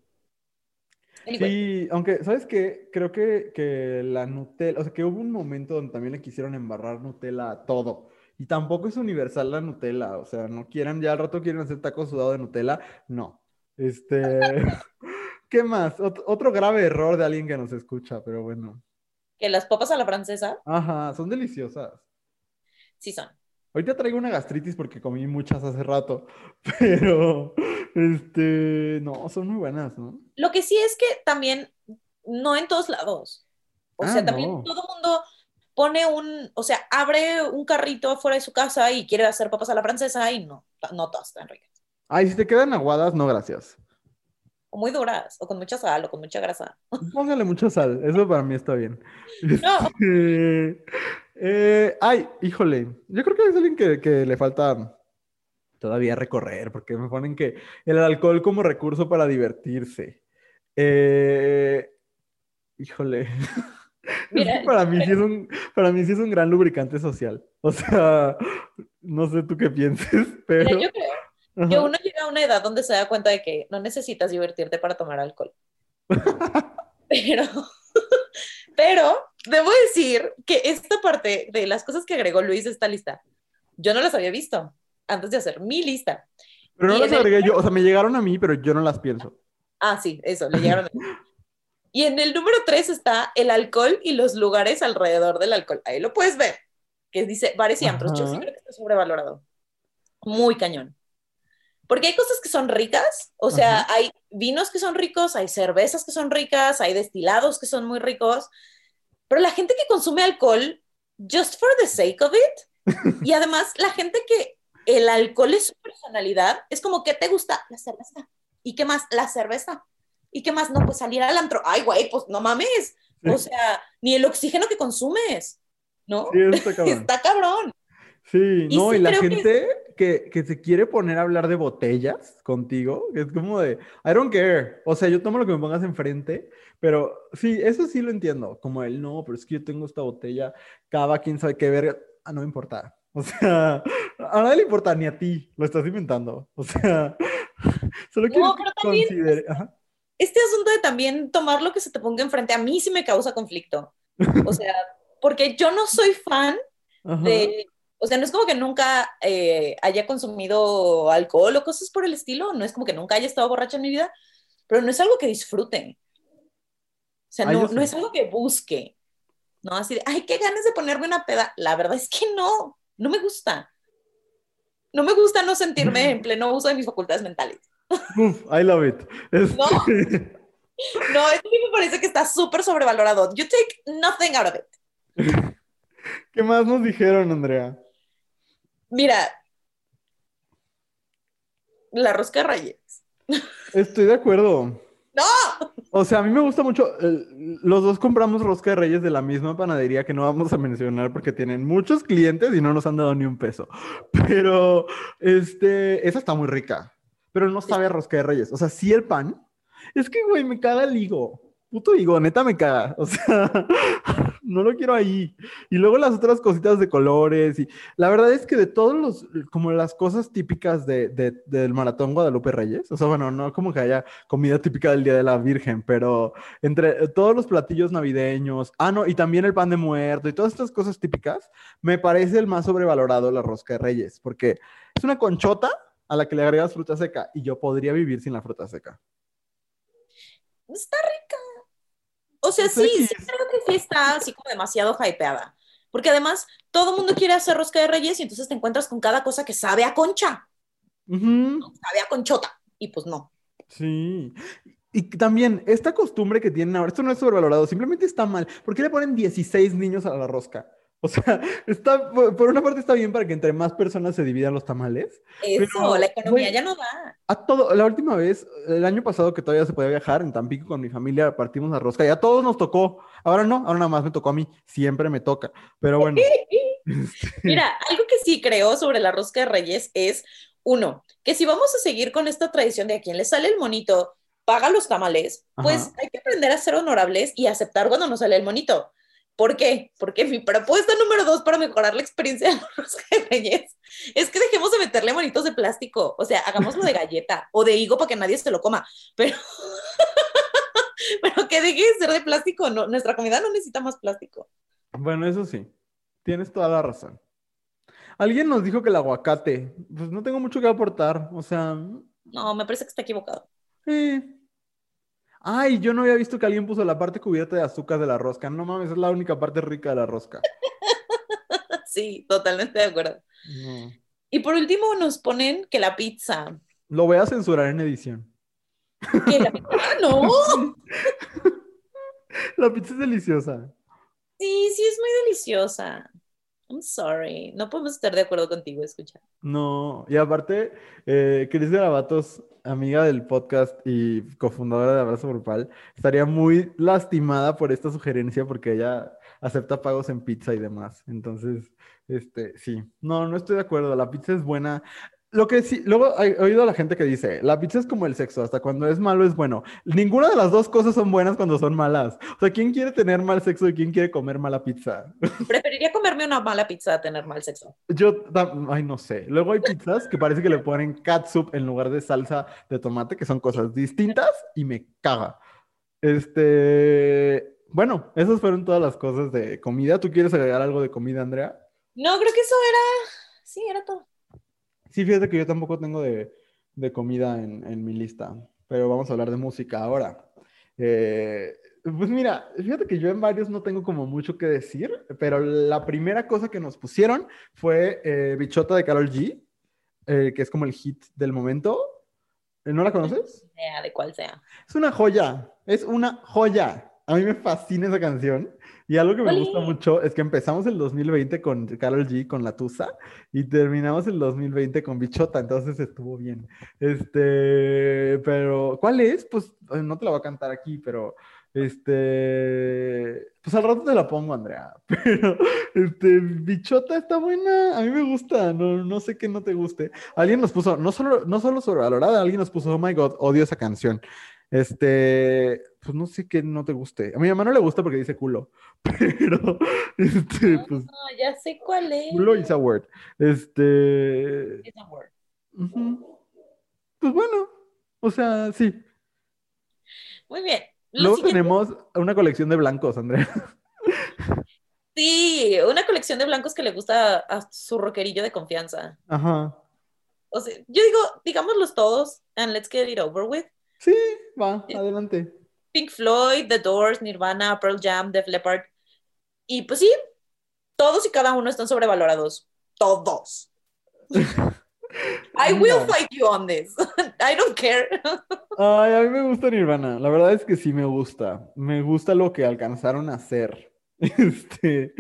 Anyway. Sí, aunque, ¿sabes qué? Creo que, que la Nutella, o sea, que hubo un momento donde también le quisieron embarrar Nutella a todo. Y tampoco es universal la Nutella, o sea, no quieran, ya al rato quieren hacer tacos sudados de Nutella, no. Este, *laughs* *laughs* ¿qué más? Ot- otro grave error de alguien que nos escucha, pero bueno. Que las papas a la francesa, Ajá, son deliciosas. sí son. Ahorita traigo una gastritis porque comí muchas hace rato, *laughs* pero, este, no, son muy buenas, ¿no? Lo que sí es que también, no en todos lados. O Ah, sea, también no. todo mundo pone un, o sea, abre un carrito afuera de su casa y quiere hacer papas a la francesa y no, no todas están ricas. Ay, si te quedan aguadas, no, gracias. O muy duras, o con mucha sal, o con mucha grasa. *laughs* Póngale mucha sal, eso para mí está bien. No. Este, eh, ay, híjole, yo creo que es alguien que, que le falta todavía recorrer, porque me ponen que el alcohol como recurso para divertirse. Eh, híjole, *laughs* Mira, para mí sí es un, para mí sí es un gran lubricante social. O sea, no sé tú qué pienses, *laughs* pero... Mira, yo creo que uno llega a una edad donde se da cuenta de que no necesitas divertirte para tomar alcohol. *laughs* Pero, pero debo decir que esta parte de las cosas que agregó Luis a esta lista, yo no las había visto antes de hacer mi lista. Pero no las en el- agregué yo, o sea, me llegaron a mí, pero yo no las pienso. Ah, sí, eso, le llegaron. Y en el número tres está el alcohol y los lugares alrededor del alcohol. Ahí lo puedes ver, que dice bares y antros. Yo sí creo que está sobrevalorado. Muy cañón. Porque hay cosas que son ricas, o sea, Ajá. hay vinos que son ricos, hay cervezas que son ricas, hay destilados que son muy ricos, pero la gente que consume alcohol, just for the sake of it, *laughs* y además la gente que el alcohol es su personalidad, es como, ¿qué te gusta? La cerveza. ¿Y qué más? La cerveza. ¿Y qué más? No, pues salir al antro. Ay, güey, pues no mames. O sea, ni el oxígeno que consumes, ¿no? Sí, está *laughs* cabrón. Está cabrón. Sí, Y no, sí y la que- gente que, que se quiere poner a hablar de botellas contigo, es como de, I don't care. O sea, yo tomo lo que me pongas enfrente, pero sí, eso sí lo entiendo. Como el, no, pero es que yo tengo esta botella, cada quien sabe qué verga. Ah, no me importa. O sea, a nadie le importa, ni a ti, lo estás inventando. O sea, solo quiero No, también-. Ajá. Este asunto de también tomar lo que se te ponga enfrente, a mí sí me causa conflicto. O sea, porque yo no soy fan Ajá. de, o sea, no es como que nunca eh, haya consumido alcohol o cosas por el estilo, no es como que nunca haya estado borracha en mi vida, pero no es algo que disfrute. O sea, Ah, no, no es algo que busque. No, así de, ay, qué ganas de ponerme una peda. La verdad es que no, no me gusta. No me gusta no sentirme en pleno uso de mis facultades mentales. Uf, I love it. No. No, sí me parece que está súper sobrevalorado. You take nothing out of it. ¿Qué más nos dijeron, Andrea? Mira, la rosca de reyes. Estoy de acuerdo. ¡No! O sea, a mí me gusta mucho. el- los dos compramos rosca de reyes de la misma panadería que no vamos a mencionar porque tienen muchos clientes y no nos han dado ni un peso. Pero, este, esa está muy rica. Pero no sabe a rosca de reyes. O sea, sí el pan. Es que, güey, me caga el higo. Puto higo, neta me caga. O sea, no lo quiero ahí. Y luego las otras cositas de colores. Y la verdad es que de todos los, como las cosas típicas de, de- del maratón Guadalupe Reyes, o sea, bueno, no como que haya comida típica del Día de la Virgen, pero entre todos los platillos navideños, ah, no, y también el pan de muerto y todas estas cosas típicas, me parece el más sobrevalorado la rosca de Reyes, porque es una conchota a la que le agregas fruta seca y yo podría vivir sin la fruta seca. Está rica. O sea, sí, sí creo que sí está así como demasiado hypeada. Porque además todo el mundo quiere hacer rosca de reyes y entonces te encuentras con cada cosa que sabe a concha, sabe a conchota. Y pues no. Sí. Y también, esta costumbre que tienen ahora, esto no es sobrevalorado, simplemente está mal. ¿Por qué le ponen 16 niños a la rosca? O sea, *laughs* está, por una parte está bien para que entre más personas se dividan los tamales, Eso, Pero, la economía ya no da. A todo, la última vez, el año pasado que todavía se podía viajar en Tampico con mi familia, partimos la rosca y a todos nos tocó. Ahora no, ahora nada más me tocó a mí. Siempre me toca. Pero bueno. *laughs* este, Mira, algo que sí creo sobre la rosca de reyes es, uno, que si vamos a seguir con esta tradición de a quien le sale el monito, paga los tamales, pues hay que aprender a ser honorables y aceptar cuando nos sale el monito. ¿Por qué? Porque mi propuesta número dos para mejorar la experiencia de *laughs* de reyes es que dejemos de meterle monitos de plástico. O sea, hagámoslo de galleta o de higo para que nadie se lo coma. Pero, *laughs* pero que deje de ser de plástico. No, nuestra comida no necesita más plástico. Bueno, eso sí. Tienes toda la razón. Alguien nos dijo que el aguacate, pues no tengo mucho que aportar. O sea, No, me parece que está equivocado. eh. Ay, yo no había visto que alguien puso la parte cubierta de azúcar de la rosca. No mames, es la única parte rica de la rosca. *laughs* Sí, totalmente de acuerdo. No. Y por último nos ponen que la pizza. Lo voy a censurar en edición. Que la pizza, ¡Ah, no. *laughs* La pizza es deliciosa. Sí, sí, es muy deliciosa. I'm sorry. No podemos estar de acuerdo contigo, escucha. No, y aparte, eh, Cris Garabatos, amiga del podcast y cofundadora de Abrazo Grupal, estaría muy lastimada por esta sugerencia porque ella acepta pagos en pizza y demás. Entonces, este, sí, no, no estoy de acuerdo. La pizza es buena. Lo que sí, luego he oído a la gente que dice, la pizza es como el sexo, hasta cuando es malo es bueno. Ninguna de las dos cosas son buenas cuando son malas. O sea, ¿quién quiere tener mal sexo y quién quiere comer mala pizza? *laughs* Preferiría comerme una mala pizza a tener mal sexo. Yo, ay, no sé. Luego hay pizzas que parece que le ponen catsup en lugar de salsa de tomate, que son cosas distintas y me caga. Este, bueno, esas fueron todas las cosas de comida. ¿Tú quieres agregar algo de comida, Andrea? No, creo que eso era. Sí, era todo. Sí, fíjate que yo tampoco tengo de, de comida en, en mi lista, pero vamos a hablar de música ahora. Eh, Pues mira, fíjate que yo en varios no tengo como mucho que decir, pero la primera cosa que nos pusieron fue eh, Bichota de Carol G, eh, que es como el hit del momento. ¿No la conoces? Sea de cuál sea. Es una joya, es una joya. A mí me fascina esa canción. Y algo que me gusta mucho es que empezamos el 2020 con Carol G, con La Tusa, y terminamos el 2020 con Bichota, entonces estuvo bien. Este, pero, ¿cuál es? Pues no te la voy a cantar aquí, pero este, pues al rato te la pongo, Andrea. *laughs* Pero, este, bichota está buena. A mí me gusta. No, no sé qué no te guste. Alguien nos puso, no solo, no solo sobrevalorada, alguien nos puso, oh my god, odio esa canción. Este, pues no sé qué no te guste. A mi mamá no le gusta porque dice culo. *laughs* Pero, este, ah, pues. ya sé cuál es. Culo is a word. Este. Is a word. Pues bueno, o sea, sí. Muy bien. Luego tenemos una colección de blancos, Andrea. Sí, una colección de blancos que le gusta a su rockerillo de confianza. Ajá. O sea, yo digo, digámoslos todos, and let's get it over with. Sí, va, adelante. Pink Floyd, The Doors, Nirvana, Pearl Jam, Def Leppard. Y pues sí, todos y cada uno están sobrevalorados. Todos. I will fight you on this. *laughs* I don't care. Ay, a mí me gusta Nirvana. La verdad es que sí me gusta. Me gusta lo que alcanzaron a hacer. *laughs* Este...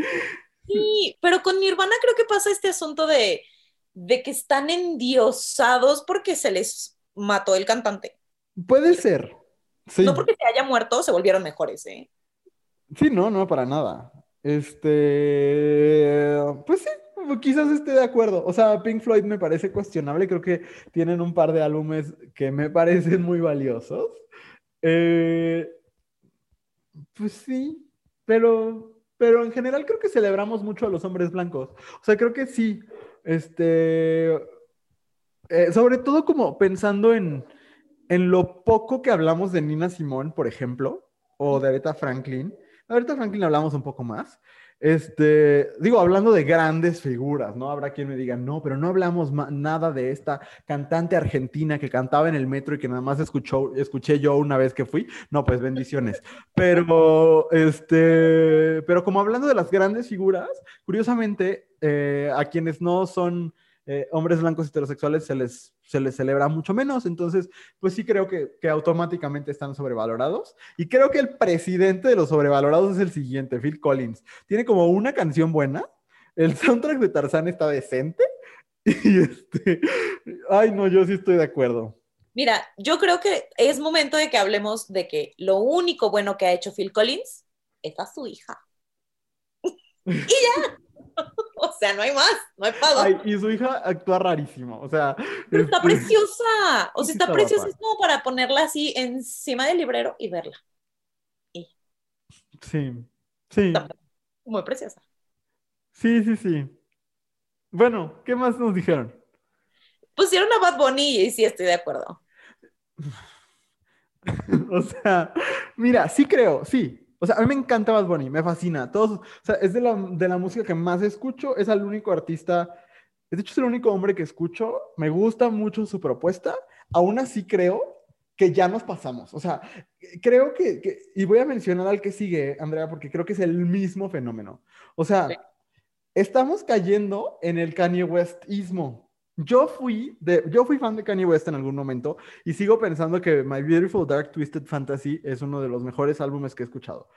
Sí, pero con Nirvana creo que pasa este asunto de, de que están endiosados porque se les mató el cantante. Puede ser. No porque se haya muerto, se volvieron mejores, ¿eh? Sí, no, no, para nada. Este, pues sí, quizás esté de acuerdo. O sea, Pink Floyd me parece cuestionable. Creo que tienen un par de álbumes que me *laughs* parecen muy valiosos. Eh, pues sí, pero, pero en general creo que celebramos mucho a los hombres blancos. O sea, creo que sí. Este, eh, sobre todo como pensando en, en lo poco que hablamos de Nina Simón, por ejemplo, o de Aretha Franklin. Aretha Franklin hablamos un poco más. Este, digo, hablando de grandes figuras, ¿no? Habrá quien me diga, no, pero no hablamos nada de esta cantante argentina que cantaba en el metro y que nada más escuchó, escuché yo una vez que fui. No, pues bendiciones. Pero, este, pero como hablando de las grandes figuras, curiosamente, eh, a quienes no son eh, hombres blancos heterosexuales se les, se les celebra mucho menos. Entonces, pues sí creo que, que, automáticamente están sobrevalorados. Y creo que el presidente de los sobrevalorados es el siguiente, Phil Collins. Tiene como una canción buena. El soundtrack de Tarzán está decente. *laughs* Y este, ay no, yo sí estoy de acuerdo. Mira, yo creo que es momento de que hablemos de que lo único bueno que ha hecho Phil Collins es a su hija. *laughs* y ya. *laughs* o sea, no hay más, no hay pago. y su hija actúa rarísimo, o sea. Pero está este, preciosa, o sea, está, preciosa, es como para ponerla así encima del librero y verla. Sí, sí. muy preciosa. Sí, sí, sí. Bueno, ¿qué más nos dijeron? Pusieron a Bad Bunny y sí estoy de acuerdo. *laughs* o sea, mira, sí creo, sí, o sea, a mí me encanta Bad Bunny, me fascina. Todos, o sea, es de la, de la música que más escucho, es el único artista, de hecho es el único hombre que escucho, me gusta mucho su propuesta, aún así creo que ya nos pasamos. O sea, creo que, que, y voy a mencionar al que sigue, Andrea, porque creo que es el mismo fenómeno. O sea, estamos cayendo en el Kanye Westismo. Yo fui, de, yo fui fan de Kanye West en algún momento y sigo pensando que My Beautiful Dark Twisted Fantasy es uno de los mejores álbumes que he escuchado.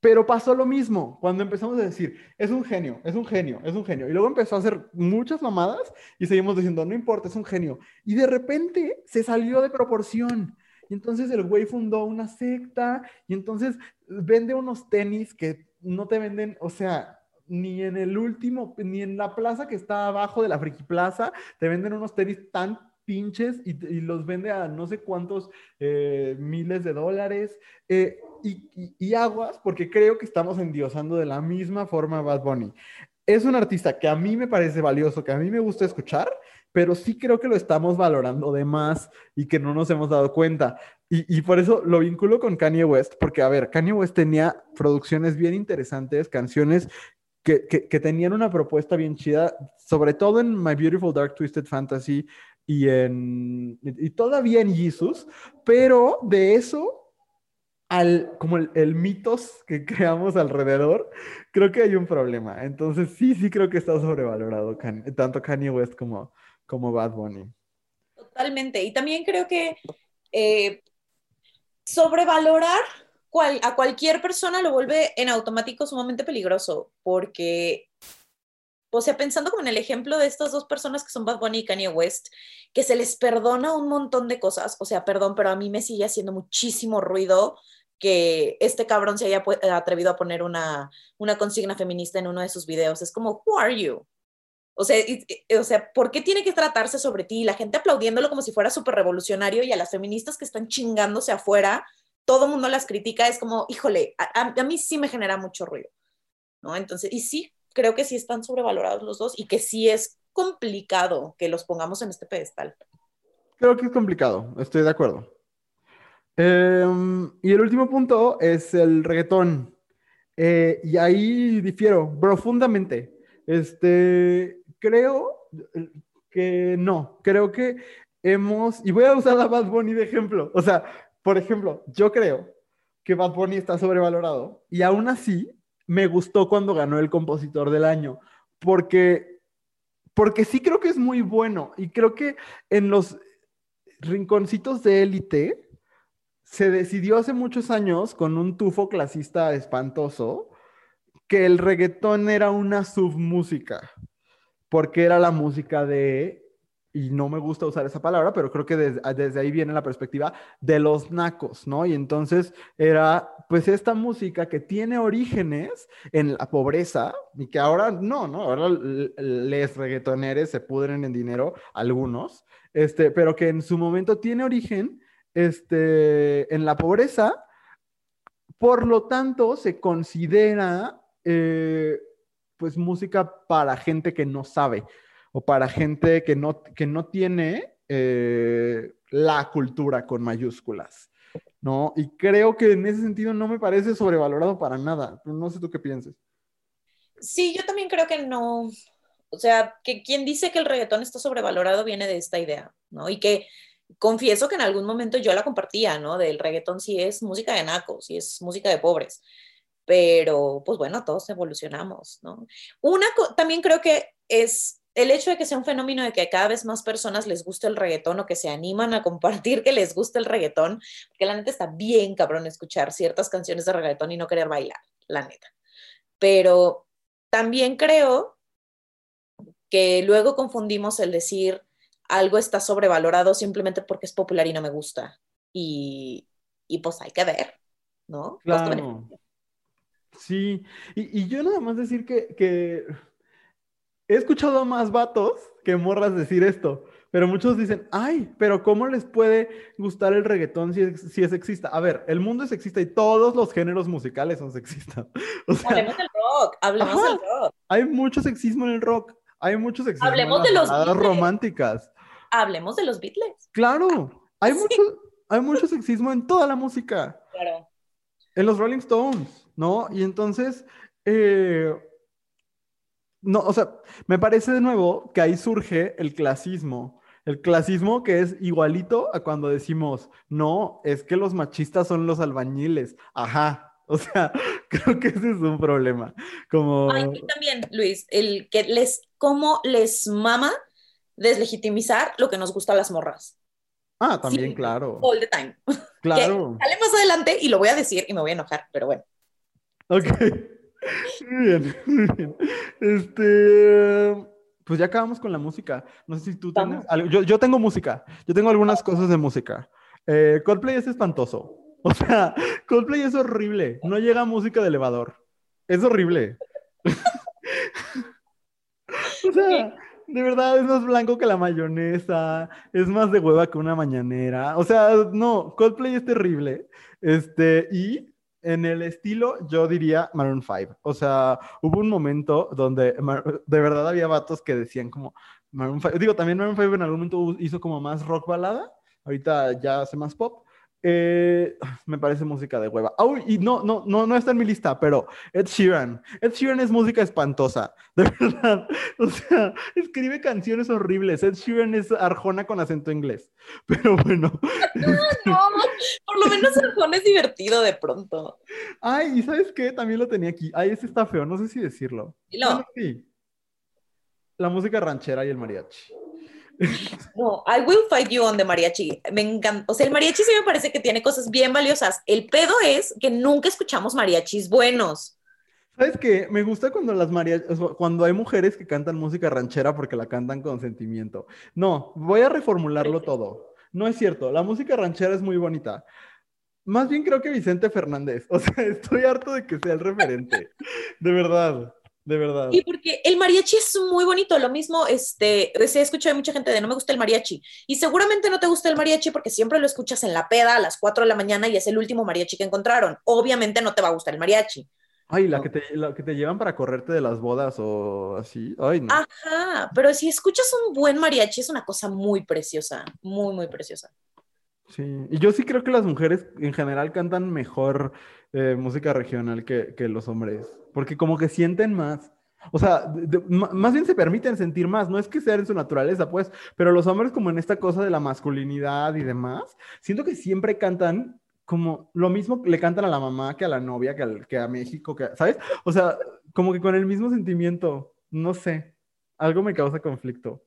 Pero pasó lo mismo cuando empezamos a decir, es un genio, es un genio, es un genio. Y luego empezó a hacer muchas mamadas y seguimos diciendo, no importa, es un genio. Y de repente se salió de proporción. Y entonces el güey fundó una secta y entonces vende unos tenis que no te venden, o sea, ni en el último, ni en la plaza que está abajo de la Friki Plaza, te venden unos tenis tan pinches y, los vende a no sé cuántos eh, miles de dólares. Eh, y, aguas, porque creo que estamos endiosando de la misma forma a Bad Bunny. Es un artista que a mí me parece valioso, que a mí me gusta escuchar, pero sí creo que lo estamos valorando de más y que no nos hemos dado cuenta. Y, y, por eso lo vinculo con Kanye West, porque a ver, Kanye West tenía producciones bien interesantes, canciones que, tenían una propuesta bien chida, sobre todo en My Beautiful Dark Twisted Fantasy y, en, y todavía en Jesus, pero de eso al, como el, mitos que *laughs* creamos alrededor, creo que hay un problema. Entonces sí, sí creo que está sobrevalorado tanto Kanye West como, como Bad Bunny. Totalmente. Y también creo que eh, sobrevalorar a cualquier persona lo vuelve en automático sumamente peligroso, porque, o sea, pensando como en el ejemplo de estas dos personas que son Bad Bunny y Kanye West, que se les perdona un montón de cosas, o sea, perdón, pero a mí me sigue haciendo muchísimo ruido que este cabrón se haya atrevido a poner una, una consigna feminista en uno de sus videos. Es como, who are you? O sea, o sea, ¿por qué tiene que tratarse sobre ti? La gente aplaudiéndolo como si fuera súper revolucionario y a las feministas que están chingándose afuera, todo mundo las critica, es como, híjole, a, a, mí sí me genera mucho ruido, ¿no? Entonces, y sí, creo que sí están sobrevalorados los dos y que sí es complicado que los pongamos en este pedestal. Creo que es complicado, estoy de acuerdo. Em, y el último punto es el reggaetón. Eh, y ahí difiero profundamente. Este, creo que no, creo que hemos, y voy a usar a Bad Bunny de ejemplo. O sea, por ejemplo, yo creo que Bad Bunny está sobrevalorado y aún así me gustó cuando ganó el compositor del año, porque, porque sí creo que es muy bueno y creo que en los rinconcitos de élite, se decidió hace muchos años con un tufo clasista espantoso que el reggaetón era una submúsica, porque era la música de, y no me gusta usar esa palabra, pero creo que desde, ahí viene la perspectiva de los nacos, ¿no? Y entonces era pues esta música que tiene orígenes en la pobreza y que ahora no, ¿no? Ahora les reggaetoneres se pudren en dinero, algunos, este, pero que en su momento tiene origen este, en la pobreza, por lo tanto se considera eh, pues música para gente que no sabe o para gente que no, que no tiene eh, la cultura con mayúsculas, ¿no? Y creo que en ese sentido no me parece sobrevalorado para nada. No sé tú qué pienses. Sí, yo también creo que no. O sea, que quien dice que el reggaetón está sobrevalorado viene de esta idea, ¿no? Y que confieso que en algún momento yo la compartía, ¿no? Del reggaetón sí es música de nacos, sí es música de pobres, pero pues bueno, todos evolucionamos, ¿no? Una, también creo que es el hecho de que sea un fenómeno de que cada vez más personas les guste el reggaetón o que se animan a compartir que les gusta el reggaetón, porque la neta está bien cabrón escuchar ciertas canciones de reggaetón y no querer bailar, la neta. Pero también creo que luego confundimos el decir algo está sobrevalorado simplemente porque es popular y no me gusta. Y, pues hay que ver, ¿no? Sí, y, yo nada más decir que, he escuchado a más vatos que morras decir esto, pero muchos dicen, ay, pero ¿cómo les puede gustar el reggaetón si es, si es sexista? A ver, el mundo es sexista y todos los géneros musicales son sexistas. *laughs* hablemos del rock, hablemos del rock. Hay mucho sexismo en el rock, hay mucho sexismo hablemos en las de los románticas hablemos de los Beatles. Claro, hay, mucho, hay mucho sexismo en toda la música. Claro. En los Rolling Stones, ¿no? Y entonces, eh, no, o sea, me parece de nuevo que ahí surge el clasismo. El clasismo que es igualito a cuando decimos, no, es que los machistas son los albañiles. Ajá. *laughs* O sea, *laughs* creo que ese es un problema. Como... Ay, también, Luis, el que les, cómo les mama deslegitimizar lo que nos gusta a las morras. Ah, también, claro. All the time. *laughs* Claro. sale más adelante y lo voy a decir y me voy a enojar, pero bueno. Ok. Muy bien, *laughs* muy bien. Este. Pues ya acabamos con la música. No sé si tú tienes. Yo, yo, tengo música. Yo tengo algunas cosas de música. Eh, Coldplay es espantoso. *laughs* O sea, Coldplay es horrible. No llega música de elevador. Es horrible. *laughs* o sea, de verdad es más blanco que la mayonesa, es más de hueva que una mañanera. O sea, no, Coldplay es terrible. Este, y en el estilo, yo diría Maroon 5. O sea, hubo un momento donde de verdad había vatos que decían como Maroon 5. Digo, también Maroon 5 en algún momento hizo como más rock balada. Ahorita ya hace más pop. Eh, *sighs* me parece música de hueva. Oh, y no, no, no, no está en mi lista, pero Ed Sheeran. Ed Sheeran es música espantosa, *laughs* de verdad. O sea, escribe canciones horribles. Ed Sheeran es Arjona con acento inglés. *laughs* Pero bueno. *laughs* no, por lo menos Arjona es divertido de pronto. Ay, ¿y sabes qué? También lo tenía aquí. Ay, ese está feo, no sé si decirlo. No. sí. La música ranchera y el mariachi. *laughs* No, I Will Fight You on the Mariachi. Me encanta. O sea, el mariachi sí me parece que tiene cosas bien valiosas. El pedo es que nunca escuchamos mariachis buenos. ¿Sabes qué? Me gusta cuando las mariachis, cuando hay mujeres que cantan música ranchera porque la cantan con sentimiento. No, voy a reformularlo todo. No es cierto, la música ranchera es muy bonita. Más bien creo que Vicente Fernández. *laughs* O sea, estoy harto de que sea el referente. De verdad. De verdad. Y porque el mariachi es muy bonito, lo mismo, este, se escuchado de mucha gente de no me gusta el mariachi. Y seguramente no te gusta el mariachi porque siempre lo escuchas en la peda a las 4 de la mañana y es el último mariachi que encontraron. Obviamente no te va a gustar el mariachi. Ay, la, que te, la que te llevan para correrte de las bodas o así. Ay, no. Ajá, pero si escuchas un buen mariachi es una cosa muy preciosa, muy, muy preciosa. Sí, y yo sí creo que las mujeres en general cantan mejor eh, música regional que, que, los hombres, porque como que sienten más. O sea, más bien se permiten sentir más, no es que sea en su naturaleza, pues, pero los hombres como en esta cosa de la masculinidad y demás, siento que siempre cantan como lo mismo le cantan a la mamá que a la novia, que, a México, ¿sabes? O sea, como que con el mismo sentimiento, no sé, algo me causa conflicto.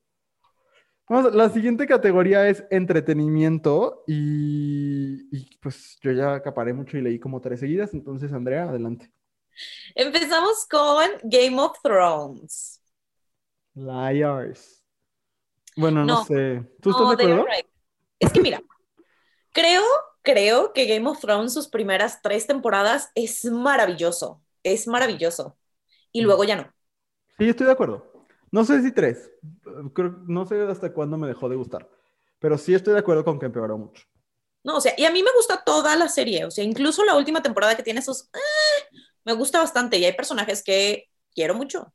Vamos, la siguiente categoría es entretenimiento y, pues yo ya acaparé mucho y leí como tres seguidas, entonces Andrea, adelante. Empezamos con Game of Thrones. Liars. Bueno, no, sé. ¿Tú estás de acuerdo? Es que mira, creo, creo que Game of Thrones sus primeras tres temporadas es maravilloso, es maravilloso. Y luego ya no. Sí, estoy de acuerdo. No sé si tres. no sé hasta cuándo me dejó de gustar. Pero sí estoy de acuerdo con que empeoró mucho. No, o sea, y a mí me gusta toda la serie. O sea, incluso la última temporada que tiene esos. Eh, me gusta bastante. Y hay personajes que quiero mucho.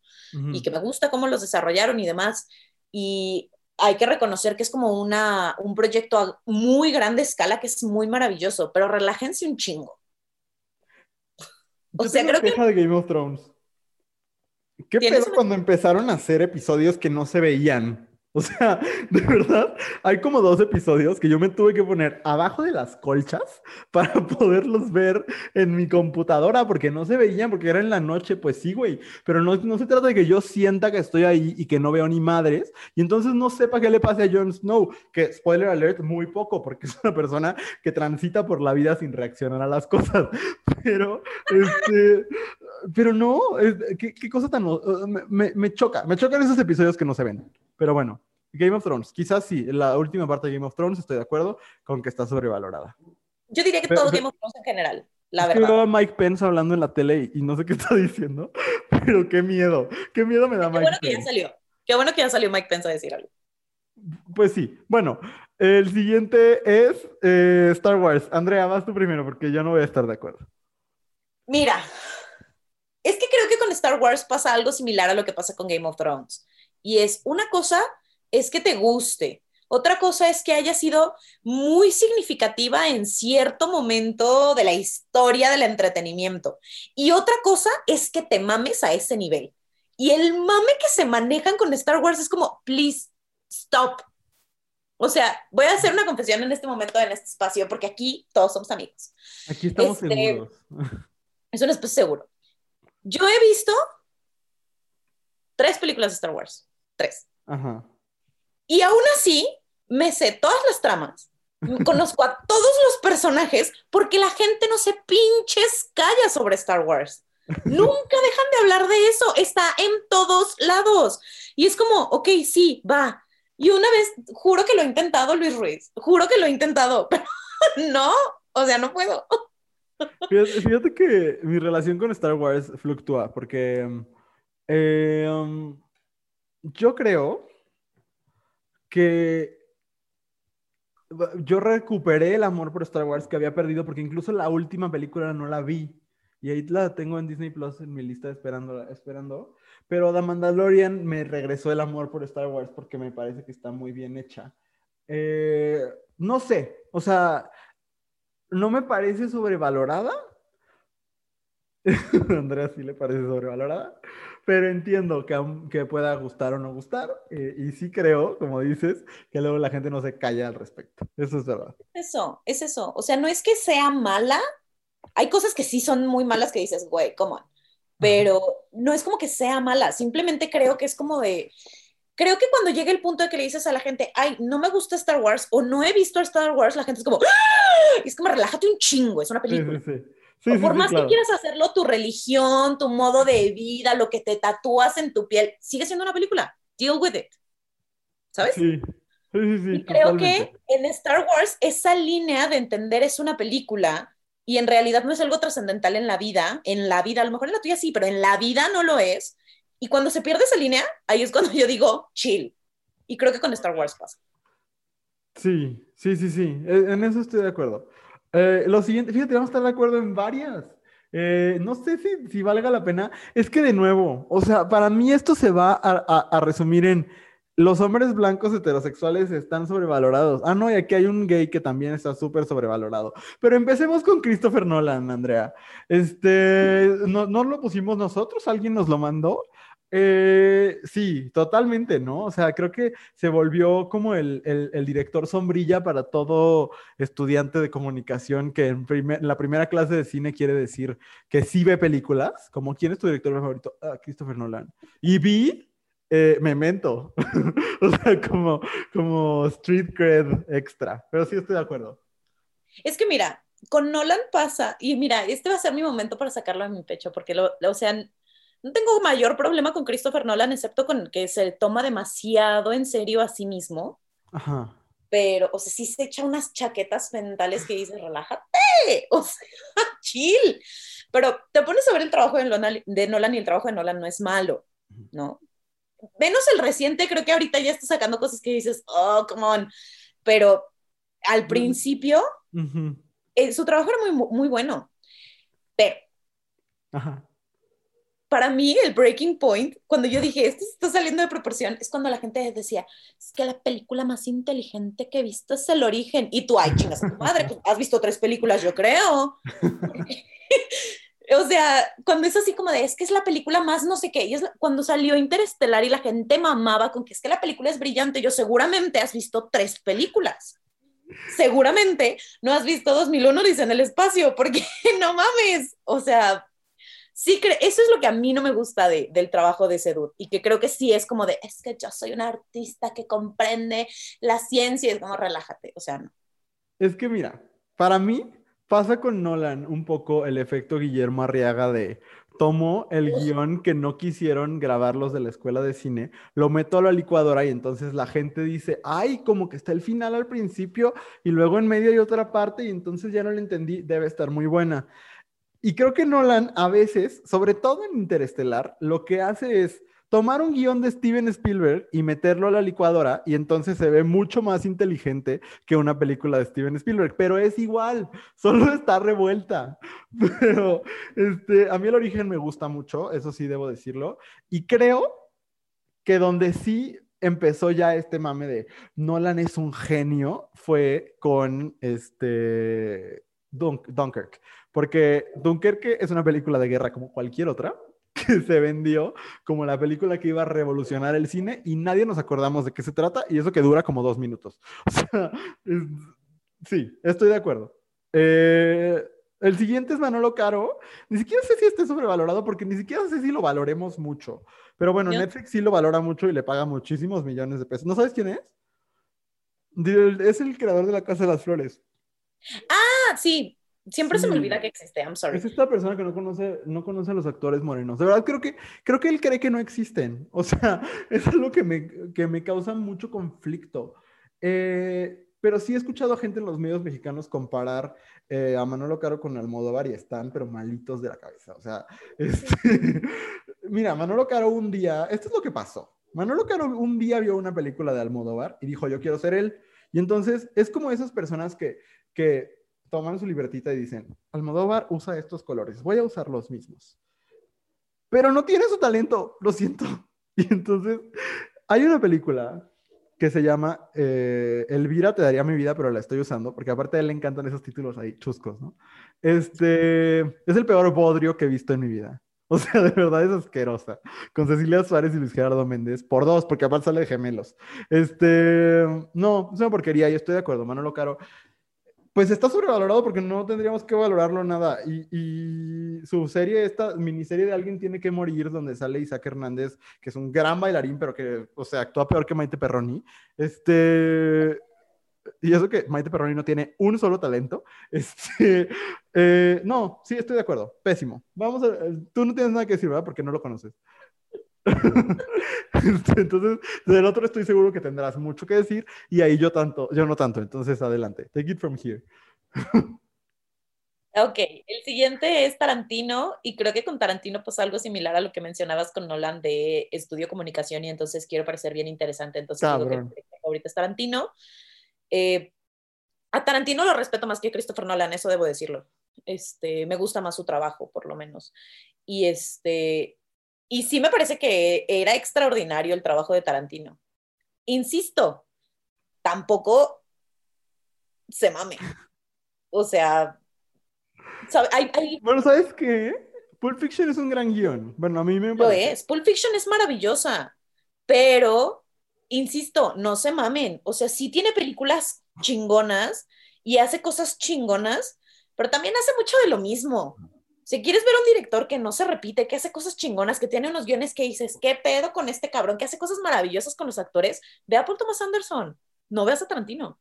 Y que me gusta cómo los desarrollaron y demás. Y hay que reconocer que es como una, un proyecto a muy grande escala que es muy maravilloso. Pero relájense un chingo. O sea, creo que. de Game of Thrones. ¿Qué pedo cuando empezaron a hacer episodios que no se veían? O sea, *laughs* de verdad, hay como dos episodios que yo me tuve que poner abajo de las colchas *laughs* para poderlos ver en mi computadora porque no se veían, porque era en la noche, pues sí, güey. Pero no, no se trata de que yo sienta que estoy ahí y que no veo ni madres y entonces no sepa qué le pase a Jon Snow, que spoiler alert, muy poco, porque *laughs* es una persona que transita por la vida sin reaccionar a las cosas. Pero, este, pero no, ¿qué, cosa tan... Me, me, choca, me chocan esos episodios que no se ven. Pero bueno, Game of Thrones, quizás sí, la última parte de Game of Thrones estoy de acuerdo con que está sobrevalorada. Yo diría que todo Game of Thrones en general, la verdad. Yo a Mike Pence hablando en la tele y, no sé qué está *laughs* diciendo, pero qué miedo, qué miedo me da qué Mike bueno Que ya salió. Qué bueno que ya salió Mike Pence a decir algo. Pues sí, bueno, el siguiente es eh, Star Wars. Andrea, vas tú primero porque yo no voy a estar de acuerdo. Mira, es que creo que con Star Wars pasa algo similar a lo que pasa con Game of Thrones. Y es una cosa es que te guste. Otra cosa es que haya sido muy significativa en cierto momento de la historia del entretenimiento. Y otra cosa es que te mames a ese nivel. Y el mame que se manejan con Star Wars es como, please, stop. O sea, voy a hacer una confesión en este momento, en este espacio, porque aquí todos somos amigos. Aquí estamos este, seguros. Es un espacio seguro. Yo he visto tres películas de Star Wars. Tres. Ajá. Y aún así, me sé todas las tramas. *laughs* Conozco a todos los personajes porque la gente no se pinches calla sobre Star Wars. Nunca dejan de hablar de eso. Está en todos lados. Y es como, ok, sí, va. Y una vez, juro que lo he intentado, Luis Ruiz. Juro que lo he intentado, *laughs* pero no, o sea, no puedo. Fíjate, que mi relación con Star Wars fluctúa porque eh, um, yo creo que yo recuperé el amor por Star Wars que había perdido porque incluso la última película no la vi y ahí la tengo en Disney Plus en mi lista esperando, esperando. Pero The Mandalorian me regresó el amor por Star Wars porque me parece que está muy bien hecha. Eh, no sé, o sea, no me parece sobrevalorada. *laughs* Andrea sí le parece sobrevalorada, pero entiendo que, que pueda gustar o no gustar. Eh, y sí creo, como dices, que luego la gente no se calla al respecto. Eso es verdad. Eso, es eso. O sea, no es que sea mala. Hay cosas que sí son muy malas que dices, güey, come on. Pero no es como que sea mala. Simplemente creo que es como de creo que cuando llega el punto de que le dices a la gente, ay, no me gusta Star Wars o no he visto Star Wars, la gente es como, ¡Ah! es como, relájate un chingo, es una película. Sí, sí, sí. O por más que quieras hacerlo, tu religión, tu modo de vida, lo que te tatúas en tu piel, sigue siendo una película. Deal with it. ¿Sabes? Sí. Sí, sí, y creo que en Star Wars esa línea de entender es una película y en realidad no es algo trascendental en la vida, en la vida, a lo mejor en la tuya sí, pero en la vida no lo es, y cuando se pierde esa línea, ahí es cuando *laughs* yo digo, chill. Y creo que con Star Wars pasa. Sí, sí, sí, sí. E, en eso estoy de acuerdo. Eh, lo siguiente, fíjate, vamos a estar de acuerdo en varias. Eh, no sé si, si, valga la pena. Es que de nuevo, o sea, para mí esto se va a, a, resumir en los hombres blancos heterosexuales están sobrevalorados. Ah, no, y aquí hay un gay que también está súper sobrevalorado. Pero empecemos con Christopher Nolan, Andrea. Este, no, no lo pusimos nosotros, alguien nos lo mandó. Eh, sí, totalmente, ¿no? O sea, creo que se volvió como el, director sombrilla para todo estudiante de comunicación que en, la primera clase de cine quiere decir que sí ve películas, como ¿quién es tu director favorito? Ah, Christopher Nolan. Y vi eh, Memento, *laughs* o sea, como, street cred extra, pero sí estoy de acuerdo. Es que mira, con Nolan pasa, y mira, este va a ser mi momento para sacarlo de mi pecho, porque, lo, o sea, no tengo mayor problema con Christopher Nolan, excepto con que se toma demasiado en serio a sí mismo. Ajá. Pero, o sea, sí se echa unas chaquetas mentales que dicen, relájate, *laughs* o sea, *laughs* chill. Pero te pones a ver el trabajo de Nolan, de Nolan y el trabajo de Nolan no es malo, ¿no? Menos el reciente, creo que ahorita ya está sacando cosas que dices, oh, come on. Pero al principio, eh, su trabajo era muy, muy bueno. Pero, Ajá para mí el breaking point, cuando yo dije, esto está saliendo de proporción, es cuando la gente decía, es que la película más inteligente que he visto es El Origen. Y tú, ay, chingas tu madre, pues has visto tres películas, yo creo. *laughs* o sea, cuando es así como de, es que es la película más no sé qué, y es cuando salió Interestelar y la gente mamaba con que es que la película es brillante, yo seguramente has visto tres películas. Seguramente no has visto 2001 dice en el espacio, porque *laughs* no mames, o sea, sí, eso es lo que a mí no me gusta de, del trabajo de Sedut y que creo que sí es como de, es que yo soy un artista que comprende la ciencia, es como relájate, o sea, no. Es que mira, para mí pasa con Nolan un poco el efecto Guillermo Arriaga de tomo el guion que no quisieron grabar los de la escuela de cine, lo meto a la licuadora y entonces la gente dice, ay, como que está el final al principio y luego en medio hay otra parte y entonces ya no lo entendí, debe estar muy buena. Y creo que Nolan a veces, sobre todo en Interestelar, lo que hace es tomar un guion de Steven Spielberg y meterlo a la licuadora y entonces se ve mucho más inteligente que una película de Steven Spielberg, pero es igual, *laughs* solo está revuelta. *laughs* Pero este, a mí el origen me gusta mucho, eso sí debo decirlo, y creo que donde sí empezó ya este mame de Nolan es un genio fue con este Dunkirk. Porque Dunkerque es una película de guerra como cualquier otra, *laughs* que se vendió como la película que iba a revolucionar el cine y nadie nos acordamos de qué se trata y eso que dura como dos minutos. *laughs* O sea, sí, estoy de acuerdo. Eh, el siguiente es Manolo Caro. Ni siquiera sé si esté sobrevalorado porque ni siquiera sé si lo valoremos mucho. Pero bueno, Netflix sí lo valora mucho y le paga muchísimos millones de pesos. ¿No sabes quién es? Es el creador de La Casa de las Flores. Ah, sí, Siempre se me olvida que existe, I'm sorry. Es esta persona que no conoce, no conoce a los actores morenos. De verdad, creo que, creo que él cree que no existen. *laughs* O sea, es algo que me, que me causa mucho conflicto. Eh, pero sí he escuchado a gente en los medios mexicanos comparar eh, a Manolo Caro con Almodóvar y están, pero malitos de la cabeza. O sea, este, *laughs* mira, Manolo Caro un día, esto es lo que pasó. Manolo Caro un día vio una película de Almodóvar y dijo, yo quiero ser él. Y entonces es como esas personas que, que toman su libertita y dicen, Almodóvar usa estos colores, voy a usar los mismos. Pero no tiene su talento, lo siento. *laughs* Y entonces, hay una película que se llama eh, Elvira te daría mi vida, pero la estoy usando, porque aparte a él le encantan esos títulos ahí chuscos, ¿no? Este es el peor bodrio que he visto en mi vida. *laughs* O sea, de verdad es asquerosa. Con Cecilia Suárez y Luis Gerardo Méndez. Por dos, porque aparte sale de gemelos. Este, no, es una porquería y estoy de acuerdo, Manolo Caro. Pues está sobrevalorado porque no tendríamos que valorarlo nada. Y, su serie, esta miniserie de Alguien tiene que morir, donde sale Isaac Hernández, que es un gran bailarín, pero que, o sea, actúa peor que Maite Perroni. Este, y eso que Maite Perroni no tiene un solo talento. *laughs* Este, eh, no, sí, estoy de acuerdo. Pésimo. Vamos a, tú no tienes nada que decir, ¿verdad? Porque no lo conoces. *laughs* Este, entonces, del otro estoy seguro que tendrás mucho que decir y ahí yo tanto, yo no tanto. Entonces, adelante. Take it from here. *laughs* Ok, el siguiente es Tarantino y creo que con Tarantino pasa algo similar a lo que mencionabas con Nolan de estudio comunicación y entonces quiero parecer bien interesante. Entonces, digo que ahorita es Tarantino. Eh, a Tarantino lo respeto más que a Christopher Nolan, eso debo decirlo. Este, me gusta más su trabajo, por lo menos. Y este, y sí me parece que era extraordinario el trabajo de Tarantino. Insisto, tampoco se mame. O sea, bueno, ¿sabes qué? Pulp Fiction es un gran guion. Bueno, a mí me Lo es. Pulp Fiction es maravillosa, pero insisto, no se mamen. O sea, sí tiene películas chingonas y hace cosas chingonas, pero también hace mucho de lo mismo. Si quieres ver un director que no se repite, que hace cosas chingonas, que tiene unos guiones que dices, ¿qué pedo con este cabrón? Que hace cosas maravillosas con los actores, ve a Paul Thomas Anderson, no veas a Tarantino.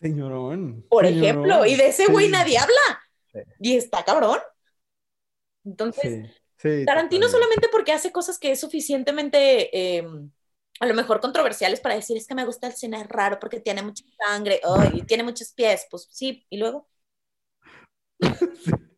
Señorón. Por ejemplo, y de ese güey nadie habla. Y está cabrón. Entonces, Tarantino solamente porque hace cosas que es suficientemente em, a lo mejor controversiales para decir es que me gusta el cine raro porque tiene mucha sangre y tiene muchos pies, pues sí, y luego. *laughs*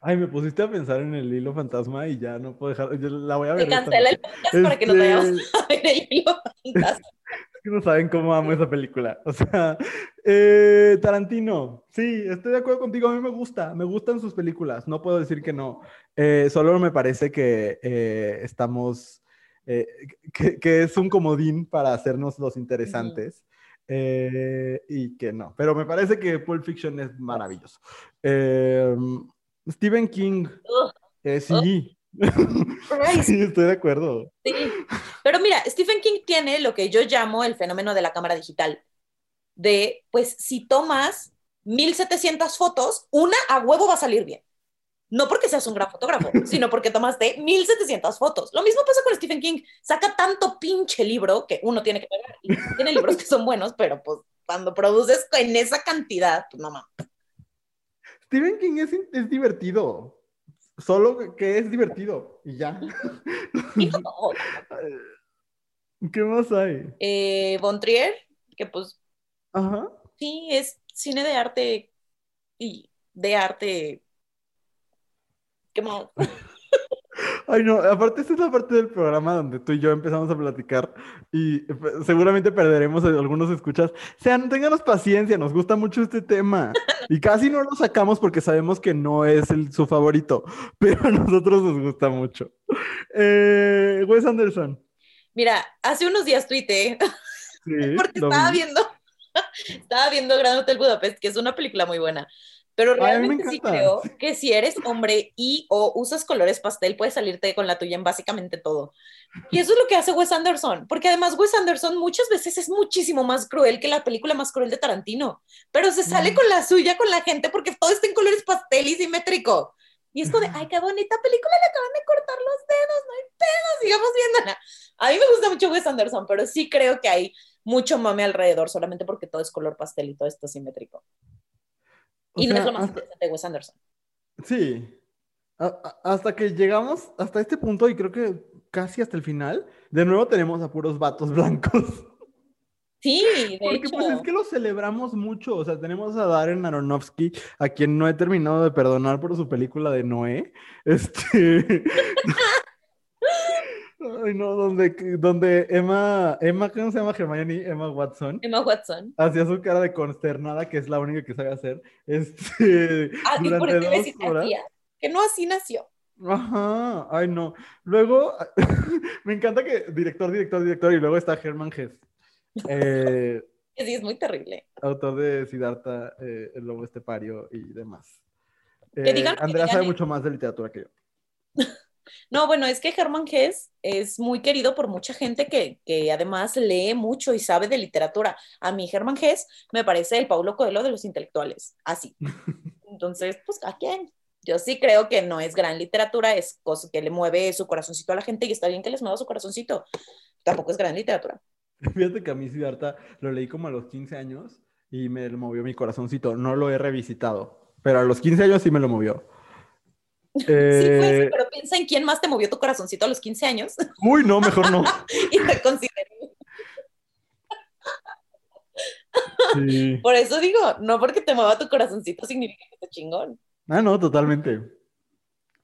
Ay, me pusiste a pensar en el hilo fantasma y ya no puedo dejar, yo la voy a ver. Me cancela el podcast para que nos vayamos este a ver el hilo fantasma. *laughs* Es que no saben cómo amo esa película. O sea, eh, Tarantino, sí, estoy de acuerdo contigo, a mí me gusta, me gustan sus películas, no puedo decir que no. Eh, solo me parece que eh, estamos eh, que, es un comodín para hacernos los interesantes. Eh, y que no, pero me parece que Pulp Fiction es maravilloso. Eh, Stephen King, sí. *laughs* sí, estoy de acuerdo. Sí. Pero mira, Stephen King tiene lo que yo llamo el fenómeno de la cámara digital. De, pues, si tomas 1700 fotos, una a huevo va a salir bien no porque seas un gran fotógrafo, *laughs* sino porque tomaste 1700 fotos. Lo mismo pasa con Stephen King. Saca tanto pinche libro que uno tiene que pegar. Y tiene libros que son buenos, pero pues cuando produces en esa cantidad, pues no Stephen King es, es divertido. Solo que es divertido y ya. *laughs* ¿Qué más hay? Eh, Bontrier, que pues. Ajá. Sí, es cine de arte y de arte ¿Qué más? Ay, no, aparte esta es la parte del programa donde tú y yo empezamos a platicar y eh, seguramente perderemos algunos escuchas. Sean, ténganos paciencia, nos gusta mucho este tema y casi no lo sacamos porque sabemos que no es el, su favorito, *laughs* pero a nosotros nos gusta mucho. Eh, Wes Anderson. Mira, hace unos días tuiteé *laughs* porque estaba viendo, *laughs* estaba viendo Gran Hotel Budapest, que es una película muy buena. Pero realmente sí creo que si eres hombre y o usas colores pastel, puedes salirte con la tuya en básicamente todo. Y eso es lo que hace Wes Anderson, porque además Wes Anderson muchas veces es muchísimo más cruel que la película más cruel de Tarantino, pero se sale mm. con la suya, con la gente, porque todo está en colores pastel y simétrico. Y es como de, ay, qué bonita película, le acaban de cortar los dedos, no hay pedos, sigamos viéndola. A mí me gusta mucho Wes Anderson, pero sí creo que hay mucho mame alrededor, solamente porque todo es color pastel y todo está simétrico y no es lo más interesante de Wes Anderson. Sí. hasta que llegamos hasta este punto y creo que casi hasta el final, de nuevo tenemos a puros vatos blancos. Sí, de *laughs* Porque pues es que lo celebramos mucho, o sea, tenemos a Darren Aronofsky, a quien no he terminado de perdonar por su película de Noé. Este *laughs* Ay, no, donde, donde Emma, Emma, ¿cómo se llama Hermione? Emma Watson. Emma Watson. Hacía su cara de consternada, que es la única que sabe hacer. Este, ah, y por eso que no así nació. Ajá, ay no. Luego, *laughs* me encanta que director, director, director, y luego está Herman Hess. Eh, Sí, es muy terrible. autor de Siddhartha, eh, El Lobo Estepario y demás. Eh, Andrea sabe eh. mucho más de literatura que yo. No, bueno, es que Hermann Hesse es muy querido por mucha gente que, que además lee mucho y sabe de literatura. A mí Hermann Hesse me parece el Paulo Coelho de los intelectuales, así. *laughs* Entonces, pues, ¿a quién? Yo sí creo que no es gran literatura, es cosa que le mueve su corazoncito a la gente y está bien que les mueva su corazoncito. Tampoco es gran literatura. Fíjate que a mí Siddhartha lo leí como a los 15 años y me movió mi corazoncito. No lo he revisitado, pero a los 15 años sí me lo movió. Sí, Eh, pues, pero piensa en quién más te movió tu corazoncito a los 15 años Uy, no, mejor no. *laughs* y te consideré. Sí. Por eso digo, no porque te mueva tu corazoncito significa que está chingón. Ah, no, totalmente.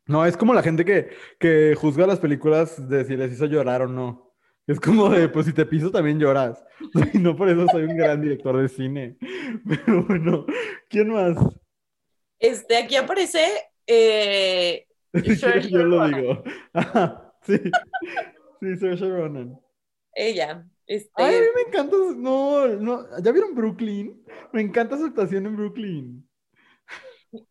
No, es como la gente que, que juzga las películas de si les hizo llorar o no. Es como de, pues si te piso también lloras. *laughs* Y no por eso soy un gran director de cine. *laughs* Pero bueno, ¿quién más? Este, aquí aparece eh, *laughs* yo lo Ronan. digo. *laughs* Ajá, sí. Sí, Saoirse Ronan. ella. Este, Ay, a mí me encanta. No, no. ¿Ya vieron Brooklyn? Me encanta su actuación en Brooklyn.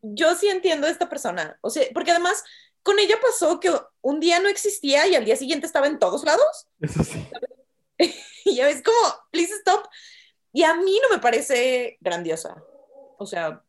yo sí entiendo a esta persona. O sea, porque además con ella pasó que un día no existía y al día siguiente estaba en todos lados. Eso sí. *laughs* Y ya ves como, please stop. Y a mí no me parece grandiosa. O sea,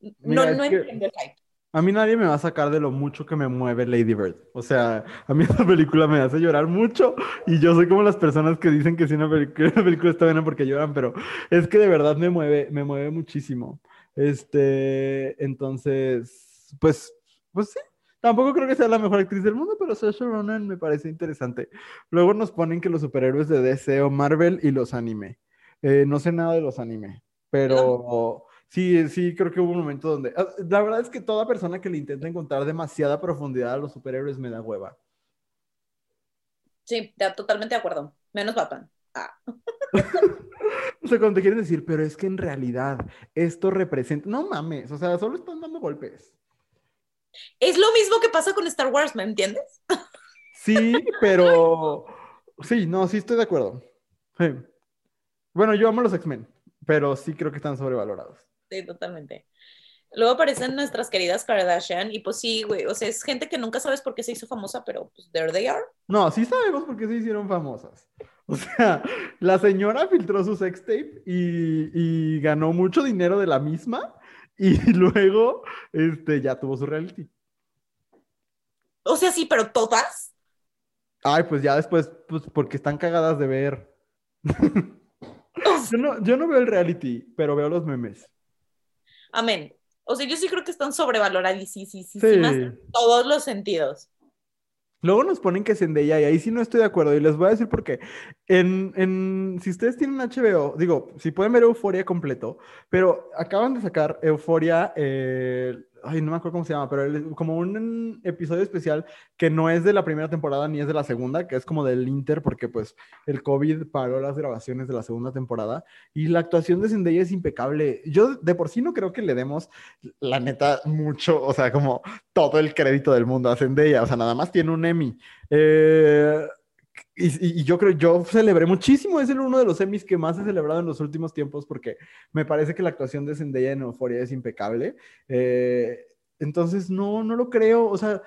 Mira, no, no que- entiendo el hype. A mí nadie me va a sacar de lo mucho que me mueve Lady Bird. O sea, a mí *laughs* esta película me hace llorar mucho y yo soy como las personas que dicen que si una, *laughs* que una película está buena porque lloran, pero es que de verdad me mueve, me mueve muchísimo. Este, entonces, pues, pues sí. Tampoco creo que sea la mejor actriz del mundo, pero Saoirse Ronan me parece interesante. Luego nos ponen que los superhéroes de DC o Marvel y los anime. Eh, no sé nada de los anime, pero sí, sí, creo que hubo un momento donde... ah, La verdad es que toda persona que le intenta encontrar demasiada profundidad a los superhéroes me da hueva. Sí, ya, totalmente de acuerdo. Menos Batman. Ah. *laughs* O sea, cuando te quieren decir, pero es que en realidad esto representa... No mames, o sea, solo están dando golpes. Es lo mismo que pasa con Star Wars, ¿me entiendes? Sí, pero... Sí, no, sí estoy de acuerdo. Sí. Bueno, yo amo los X-Men, pero sí creo que están sobrevalorados. Sí, totalmente. Luego aparecen nuestras queridas Kardashian y pues sí, güey, o sea, es gente que nunca sabes por qué se hizo famosa, pero pues there they are. No, sí sabemos por qué se hicieron famosas. *laughs* O sea, la señora filtró su sextape y, y ganó mucho dinero de la misma y *laughs* luego este, ya tuvo su reality. O sea, sí, pero todas. Ay, pues ya después, pues porque están cagadas de ver. *laughs* Yo no, yo no veo el reality, pero veo los memes. Amén. O sea, yo sí creo que están sobrevaloradísimas Sí. en todos los sentidos. Luego nos ponen que Zendaya y ahí sí no estoy de acuerdo y les voy a decir por qué. En, en- si ustedes tienen HBO, digo, si pueden ver Euforia completo, pero acaban de sacar Euforia, eh, ay, no me acuerdo cómo se llama, pero como un episodio especial que no es de la primera temporada ni es de la segunda, que es como del Inter, porque pues el COVID paró las grabaciones de la segunda temporada y la actuación de Zendaya es impecable. Yo de por sí no creo que le demos, la neta, mucho, o sea, como todo el crédito del mundo a Zendaya, o sea, nada más tiene un Emmy. Eh, y, yo creo, yo celebré muchísimo, es el uno de los Emmys que más he celebrado en los últimos tiempos porque me parece que la actuación de Zendaya en Euphoria es impecable. Eh, entonces, no, no lo creo, o sea,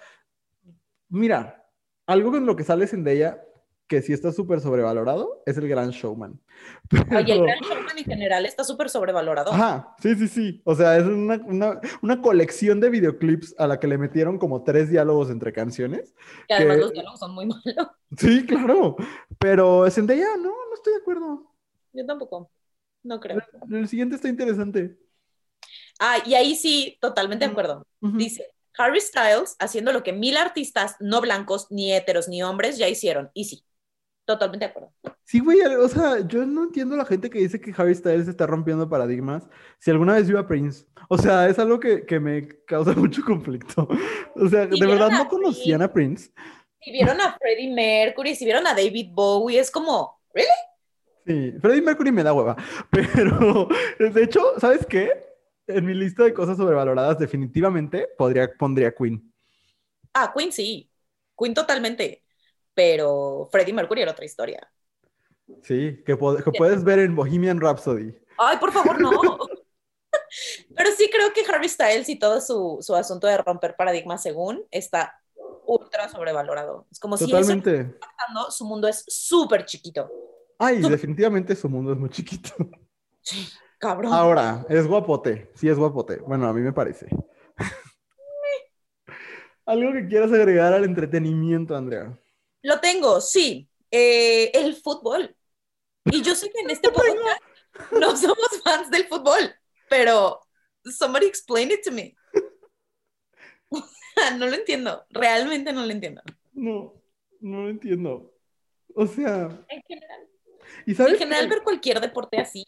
mira, algo con lo que sale Zendaya que sí está súper sobrevalorado es el Gran Showman. *laughs* Oye, el Pero- Gran Showman en general está súper sobrevalorado. Ajá, sí, sí, sí. O sea, es una, una- una colección de videoclips a la que le metieron como tres diálogos entre canciones. que además que- los diálogos son muy malos. *laughs* Sí, claro. Pero Zendaya, no, no estoy de acuerdo. Yo tampoco. No creo. El siguiente está interesante. Ah, y ahí sí, totalmente de acuerdo. Ujú. Dice, Harry Styles haciendo lo que mil artistas no blancos, ni heteros, ni hombres ya hicieron. Y sí, totalmente de acuerdo. Sí, güey, o sea, yo no entiendo la gente que dice que Harry Styles está rompiendo paradigmas. Si alguna vez vio a Prince, o sea, es algo que, que me causa *laughs* mucho conflicto. O sea, de verdad no conocían a Prince. Si vieron a Freddie Mercury, si vieron a David Bowie, es como, ¿really? Sí, Freddie Mercury me da hueva, *laughs* pero de hecho, ¿sabes qué? En mi lista de cosas sobrevaloradas definitivamente podría, pondría Queen. Ah, Queen sí, Queen totalmente, pero Freddie Mercury era otra historia. Sí, que, puedes ver en Bohemian Rhapsody. Ay, por favor, no. *laughs* Pero sí creo que Harry Styles y todo su, su asunto de romper paradigmas según está ultra sobrevalorado. Es como Totalmente. si eso su mundo es súper chiquito. Ay, definitivamente su mundo es muy chiquito. *laughs* Sí, cabrón. Ahora, es guapote. Sí, es guapote. Bueno, a mí me parece. *laughs* Algo que quieras agregar al entretenimiento, Andrea. Lo tengo, sí. Eh, el fútbol. Y yo sé que en este *laughs* podcast no somos fans del fútbol, pero somebody explain it to me. *laughs* no lo entiendo. Realmente no lo entiendo. No, no lo entiendo. O sea. En general. en general, ver cualquier deporte así.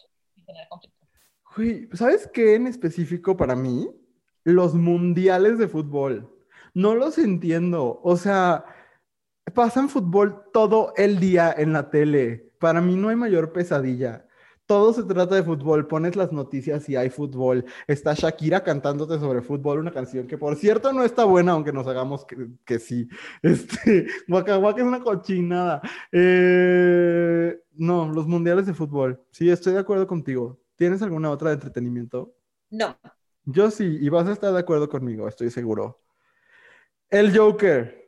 ¿sabes qué en específico para mí? Los mundiales de fútbol. No los entiendo. O sea, pasan fútbol todo el día en la tele. Para mí no hay mayor pesadilla. Todo se trata de fútbol. Pones las noticias y hay fútbol. Está Shakira cantándote sobre fútbol, una canción que por cierto no está buena, aunque nos hagamos que, sí. *laughs* Este, Waka Waka es una cochinada. Eh, no, los mundiales de fútbol. Sí, estoy de acuerdo contigo. ¿Tienes alguna otra de entretenimiento? No. Yo sí, y vas a estar de acuerdo conmigo, estoy seguro. El Joker.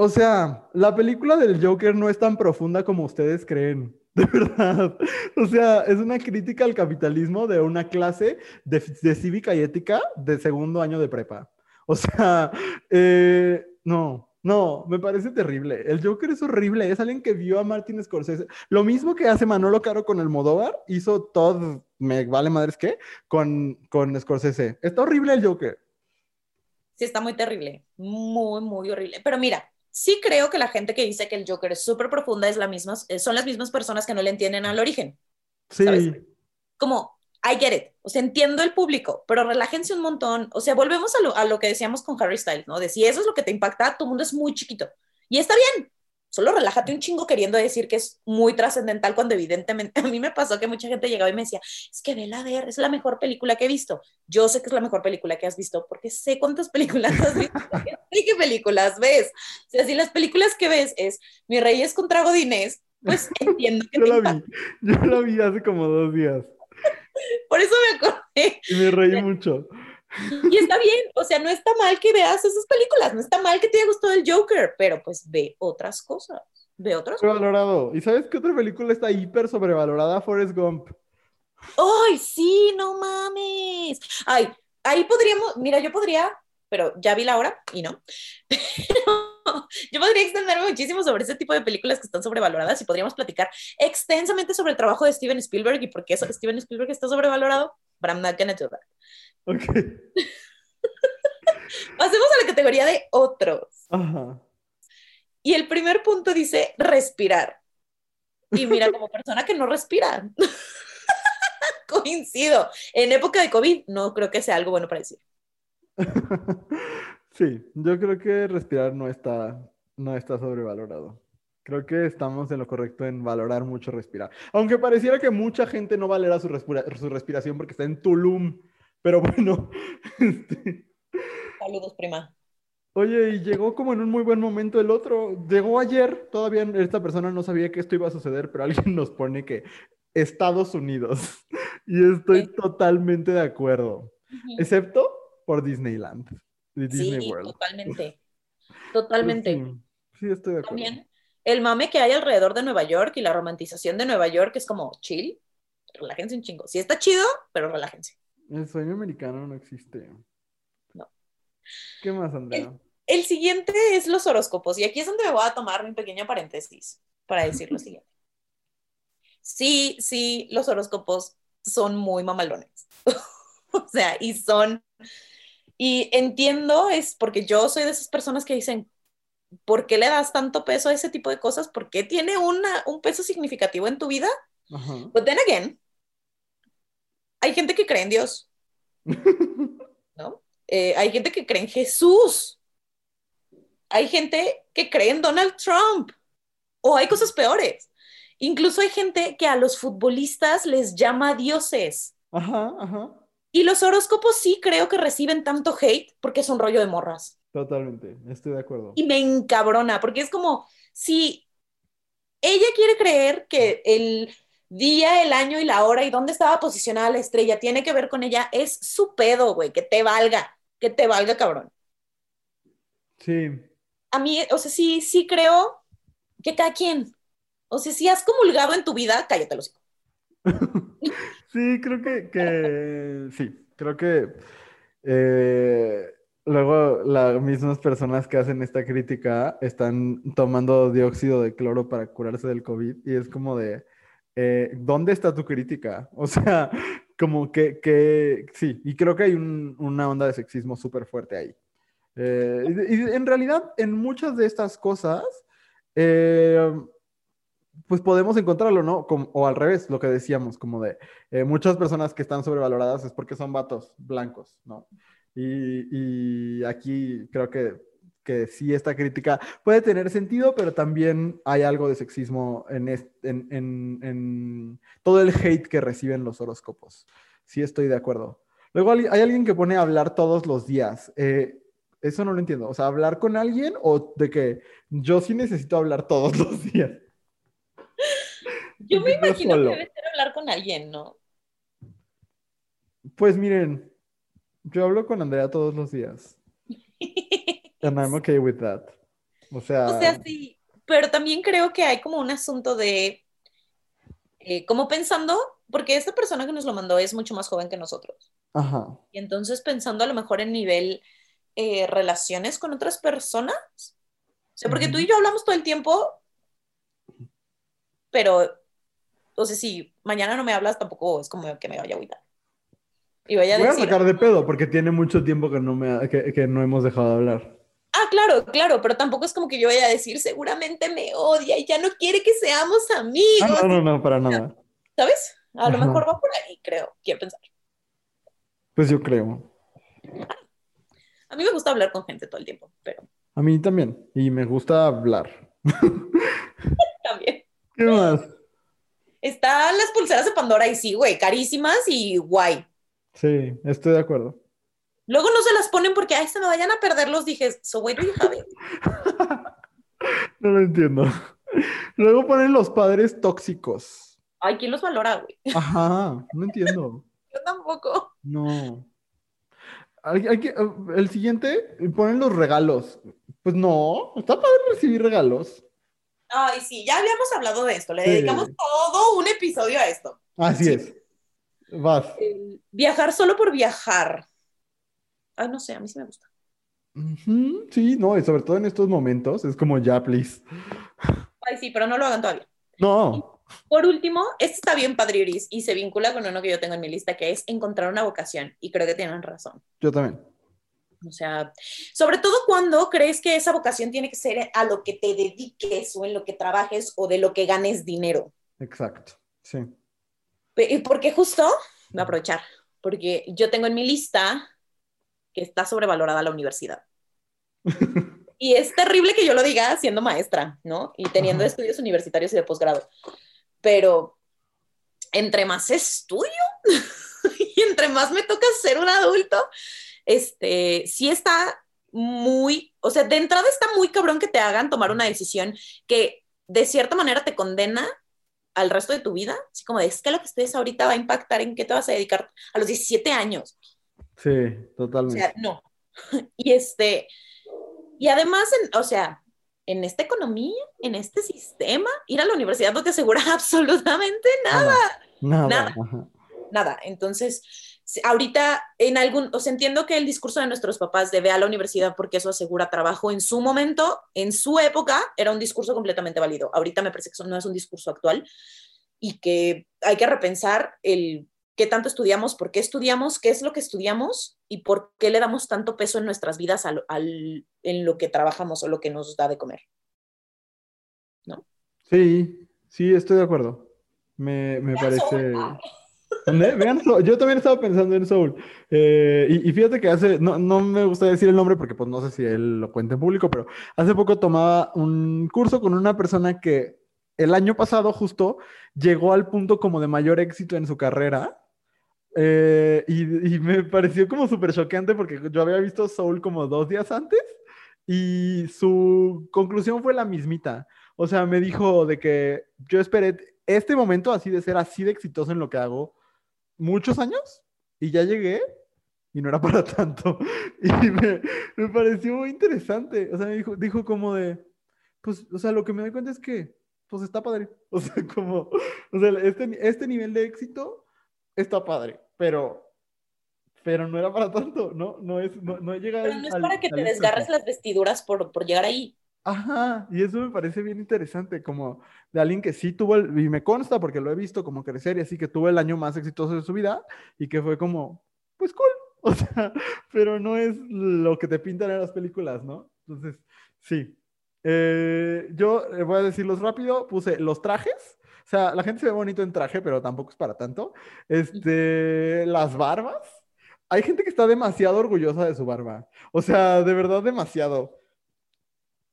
O sea, la película del Joker no es tan profunda como ustedes creen. *laughs* De verdad. O sea, es una crítica al capitalismo de una clase de, cívica y ética de segundo año de prepa. O sea, eh, no, no, me parece terrible. El Joker es horrible. Es alguien que vio a Martin Scorsese. Lo mismo que hace Manolo Caro con el Modóvar, hizo todo, me vale madres qué, con, con Scorsese. Está horrible el Joker. Sí, está muy terrible. Muy, muy horrible. Pero mira, sí creo que la gente que dice que el Joker es súper profunda es la misma, eh, son las mismas personas que no le entienden al origen. Sí. Como, I get it, o sea, entiendo el público, pero relájense un montón, o sea, volvemos a lo, a lo que decíamos con Harry Styles, ¿no? De si eso es lo que te impacta, tu mundo es muy chiquito. Y está bien, solo relájate un chingo queriendo decir que es muy trascendental cuando evidentemente *laughs* a mí me pasó que mucha gente llegaba y me decía, es que vela ver, es la mejor película que he visto. Yo sé que es la mejor película que has visto porque sé cuántas *laughs* películas has visto, *laughs* sé qué películas ves. O sea, si las películas que ves es Mi Reyes contra Godines, pues entiendo que Yo la vi, yo la vi hace como dos días. Por eso me acordé. Y me reí mucho. Y está bien, o sea, no está mal que veas esas películas, no está mal que te haya gustado el Joker, pero pues ve otras cosas, ve otras cosas. Valorado. ¿Y sabes qué otra película está hiper sobrevalorada? Forrest Gump. ¡Ay, sí, no mames! Ay, ahí podríamos, mira, yo podría, pero ya vi la hora y no. *laughs* yo podría extenderme muchísimo sobre ese tipo de películas que están sobrevaloradas y podríamos platicar extensamente sobre el trabajo de Steven Spielberg y por qué Steven Spielberg está sobrevalorado, but I'm not gonna do that. Ok. *laughs* Pasemos a la categoría de otros. Y el primer punto dice respirar. Y mira, *laughs* como persona que no respira, *laughs* coincido. En época de COVID no creo que sea algo bueno para decir. Sí, yo creo que respirar no está, no está sobrevalorado. Creo que estamos en lo correcto en valorar mucho respirar. Aunque pareciera que mucha gente no valera su, su respiración porque está en Tulum pero bueno. *laughs* Este, Saludos, prima. Oye, y llegó como en un muy buen momento el otro. Llegó ayer, todavía esta persona no sabía que esto iba a suceder, pero alguien nos pone que Estados Unidos. *laughs* Y estoy totalmente de acuerdo. Excepto por Disneyland. Disney *laughs* sí, totalmente. Totalmente. Sí, estoy de acuerdo. También el mame que hay alrededor de Nueva York y la romantización de Nueva York es como chill. Relájense un chingo. Sí está chido, pero relájense. El sueño americano no existe. No. ¿Qué más, Andrea? El, siguiente es los horóscopos. Y aquí es donde me voy a tomar un pequeño paréntesis para decir lo siguiente. Sí, sí, los horóscopos son muy mamalones. *laughs* o sea, y son. Y entiendo, es porque yo soy de esas personas que dicen, ¿por qué le das tanto peso a ese tipo de cosas? ¿Por qué tiene una, un peso significativo en tu vida? But then again, hay gente que cree en Dios, ¿no? Eh, hay gente que cree en Jesús. Hay gente que cree en Donald Trump. O hay cosas peores. Incluso hay gente que a los futbolistas les llama dioses. Ajá, ajá. Y los horóscopos sí creo que reciben tanto hate porque es un rollo de morras. Totalmente, estoy de acuerdo. Y me encabrona, porque es como, si ella quiere creer que el día, el año y la hora y dónde estaba posicionada la estrella tiene que ver con ella, es su pedo, güey, que te valga, que te valga, cabrón. Sí. A mí, o sea, sí, sí creo que cada quien, o sea, si has comulgado en tu vida, cállate los *laughs* Sí, creo que, que sí, creo que eh, luego las mismas personas que hacen esta crítica están tomando dióxido de cloro para curarse del COVID y es como de, eh, ¿dónde está tu crítica? *laughs* O sea, como que, que sí, y creo que hay un- una onda de sexismo súper fuerte ahí. Eh, y, en realidad, en muchas de estas cosas, eh, pues podemos encontrarlo, ¿no? O al revés, lo que decíamos, como de eh, muchas personas que están sobrevaloradas es porque son vatos blancos, ¿no? Y aquí creo que, que sí esta crítica puede tener sentido, pero también hay algo de sexismo en, en, en- en todo el hate que reciben los horóscopos. Sí estoy de acuerdo. Luego hay alguien que pone a hablar todos los días. Eh, eso no lo entiendo. O sea, hablar con alguien o de que yo sí necesito hablar todos *laughs* los días. Yo me imagino solo. que debe ser hablar con alguien, ¿no? Pues miren, yo hablo con Andrea todos los días. *laughs* And I'm okay with that. O sea, O sea, sí, pero también creo que hay como un asunto de, eh, como pensando, porque esta persona que nos lo mandó es mucho más joven que nosotros. ajá. Y entonces pensando a lo mejor en nivel eh, relaciones con otras personas. O sea, porque tú y yo hablamos todo el tiempo, pero, o sea, si mañana no me hablas, tampoco es como que me vaya a agüitar. Y vaya a Voy a sacar de pedo porque tiene mucho tiempo que no, me, que, que no hemos dejado de hablar. Claro, claro, pero tampoco es como que yo vaya a decir, seguramente me odia y ya no quiere que seamos amigos, Ah, no, no, no, para nada. ¿sabes? A lo Ajá. mejor va por ahí, creo, quiero pensar. Pues yo creo. A mí me gusta hablar con gente todo el tiempo, pero A mí también. Y me gusta hablar. *laughs* también. ¿Qué más? Están las pulseras de Pandora y sí, güey, carísimas y guay. Sí, estoy de acuerdo. Luego no se las ponen porque, ay, se me vayan a perder los dije, so where do you have it? No lo entiendo. Luego ponen los padres tóxicos. Ay, ¿quién los valora, güey? Ajá, no entiendo. *laughs* Yo tampoco. No. Hay- hay que- el siguiente, ponen los regalos. Pues no, está padre recibir regalos. Ay, sí, ya habíamos hablado de esto. Le Sí. dedicamos todo un episodio a esto. Así Sí. es. Vas. Viajar solo por viajar. Ay, no sé, a mí sí me gusta. Sí, no, y sobre todo en estos momentos, es como ya, please. Ay, sí, pero no lo hagan todavía. No. Por último, este está bien padriuris y se vincula con uno que yo tengo en mi lista, que es encontrar una vocación. Y creo que tienen razón. Yo también. O sea, sobre todo cuando crees que esa vocación tiene que ser a lo que te dediques o en lo que trabajes o de lo que ganes dinero. Exacto. Sí. Porque justo, voy a aprovechar, porque yo tengo en mi lista que está sobrevalorada la universidad. *laughs* Y es terrible que yo lo diga siendo maestra, ¿no? Y teniendo Ajá. estudios universitarios y de posgrado. Pero entre más estudio *laughs* y entre más me toca ser un adulto, este, sí está muy, o sea, de entrada está muy cabrón que te hagan tomar una decisión que de cierta manera te condena al resto de tu vida, así como de, es que lo que estés ahorita va a impactar en qué te vas a dedicar a los 17 años. Sí, O totalmente. sea, no. *laughs* Y este, y además, en- o sea, en esta economía, en este sistema, ir a la universidad no te asegura *laughs* absolutamente nada, Nada. nada. ajá. nada. Entonces, ahorita en algún, o sea, entiendo que el discurso de nuestros papás de ve a la universidad porque eso asegura trabajo en su momento, en su época, era un discurso completamente válido. Ahorita me parece que eso no es un discurso actual y que hay que repensar el qué tanto estudiamos, por qué estudiamos, qué es lo que estudiamos y por qué le damos tanto peso en nuestras vidas al, al- en lo que trabajamos o lo que nos da de comer. Sí, sí, estoy de acuerdo. Me, me parece. Soul. ¿Dónde? Vean Soul. Yo también estaba pensando en Soul. Eh, y, y fíjate que hace, no, no me gusta decir el nombre porque pues no sé si él lo cuenta en público, pero hace poco tomaba un curso con una persona que el año pasado justo llegó al punto como de mayor éxito en su carrera. Eh, y, y me pareció como súper choqueante porque yo había visto Soul como dos días antes y su conclusión fue la mismita. O sea, me dijo de que yo esperé este momento así de ser así de exitoso en lo que hago muchos años y ya llegué y no era *laughs* para tanto. Y me, me pareció muy interesante. O sea, me dijo, dijo como de, pues, o sea, lo que me doy cuenta es que, pues está padre. *laughs* O sea, como, o sea, este, este nivel de éxito está padre, pero pero no era para tanto, ¿no? No es, no, no llega Pero no es para que te desgarres las vestiduras por, por llegar ahí. Ajá, y eso me parece bien interesante, como de alguien que sí tuvo, el, y me consta porque lo he visto como crecer y así que tuvo el año más exitoso de su vida y que fue como, pues cool, *laughs* o sea, pero no es lo que te pintan en las películas, ¿no? Entonces, sí. Eh, yo eh, voy a decirlos rápido, puse los trajes, o sea, la gente se ve bonito en traje, pero tampoco es para tanto. Este, las barbas, hay gente que está demasiado orgullosa de su barba. O sea, de verdad demasiado.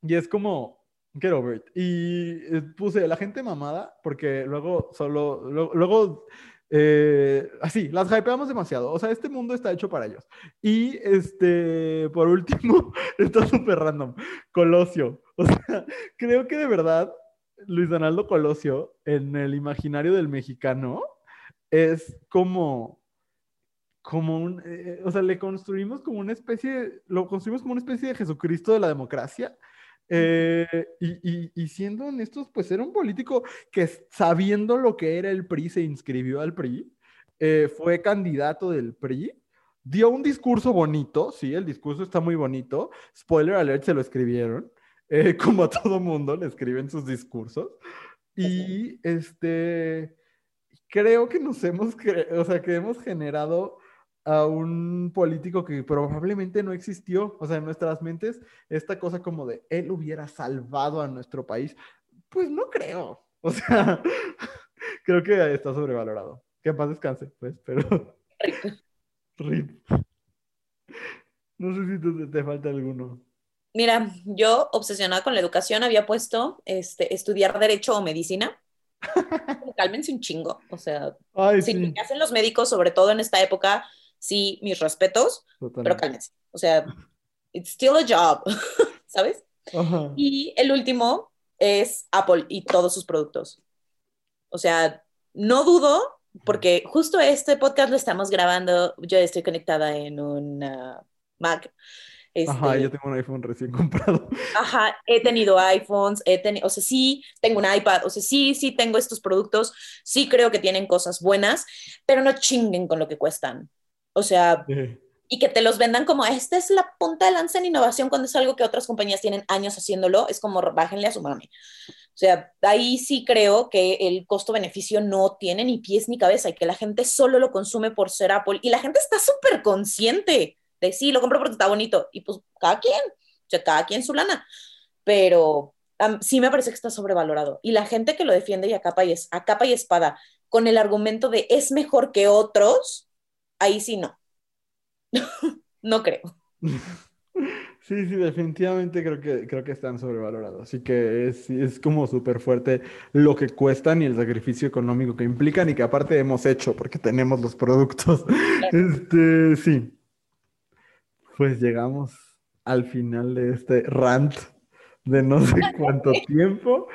Y es como, get over it. Y eh, puse la gente mamada, porque luego solo, luego, eh, así, las hypeamos demasiado. O sea, este mundo está hecho para ellos. Y este, por último, *laughs* está súper random. Colosio. O sea, creo que de verdad, Luis Donaldo Colosio, en el imaginario del mexicano, es como como un, eh, o sea, le construimos como una especie, lo construimos como una especie de Jesucristo de la democracia. Eh, y, y, siendo honestos, pues era un político que sabiendo lo que era el PRI se inscribió al PRI, eh, fue candidato del PRI, dio un discurso bonito, sí, el discurso está muy bonito, spoiler alert, se lo escribieron, *laughs* como a todo mundo le escriben sus discursos, y este, creo que nos hemos, o sea, que hemos generado a un político que probablemente no existió. O sea, en nuestras mentes, esta cosa como de él hubiera salvado a nuestro país, pues no creo. O sea, *laughs* creo que está sobrevalorado. Que en paz descanse, pues, pero. *laughs* Rip. No sé si te, te, falta alguno. Mira, yo obsesionada con la educación había puesto este, estudiar derecho o medicina. *laughs* Cálmense un chingo. O sea, Ay, sí, sí. hacen los médicos, sobre todo en esta época, sí, mis respetos, pero cálmense. O sea, it's still a job, *laughs* ¿sabes? Ajá. Y el último es Apple y todos sus productos. O sea, no dudo, porque justo este podcast lo estamos grabando, yo estoy conectada en un Mac. Este, Ajá, yo tengo un iPhone recién *laughs* comprado. Ajá, he tenido iPhones, he tenido, o sea, sí, tengo un iPad, o sea, sí, sí tengo estos productos, sí creo que tienen cosas buenas, pero no chinguen con lo que cuestan. O sea, Sí. y que te los vendan como, esta es la punta de lanza en innovación cuando es algo que otras compañías tienen años haciéndolo, es como, bájenle a su mami. O sea, ahí sí creo que el costo-beneficio no tiene ni pies ni cabeza y que la gente solo lo consume por ser Apple. Y la gente está súper consciente de sí, lo compro porque está bonito. Y pues cada quien, o sea, cada quien su lana. Pero um, sí me parece que está sobrevalorado. Y la gente que lo defiende y a capa y, es, a capa y espada con el argumento de es mejor que otros, ahí sí no. *laughs* no creo. *laughs* Sí, sí, definitivamente creo que, creo que están sobrevalorados. Así que es, es como súper fuerte lo que cuestan y el sacrificio económico que implican y que aparte hemos hecho porque tenemos los productos. *laughs* Este, sí. Pues llegamos al final de este rant de no sé *laughs* cuánto tiempo.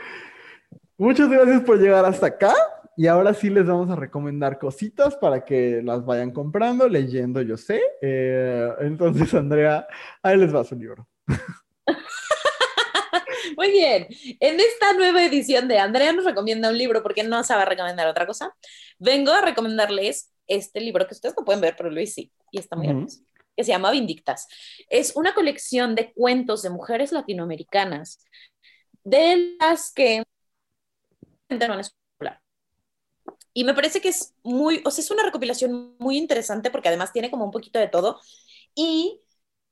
Muchas gracias por llegar hasta acá. Y ahora sí les vamos a recomendar cositas para que las vayan comprando, leyendo, yo sé. Eh, entonces, Andrea, ahí les va su libro. *laughs* Muy bien. En esta nueva edición de Andrea nos recomienda un libro porque no sabe recomendar otra cosa. Vengo a recomendarles este libro que ustedes no pueden ver, pero Luis sí, y está muy Ujú. hermoso, que se llama Vindictas. Es una colección de cuentos de mujeres latinoamericanas de las que. Y me parece que es muy, o sea, es una recopilación muy interesante porque además tiene como un poquito de todo. Y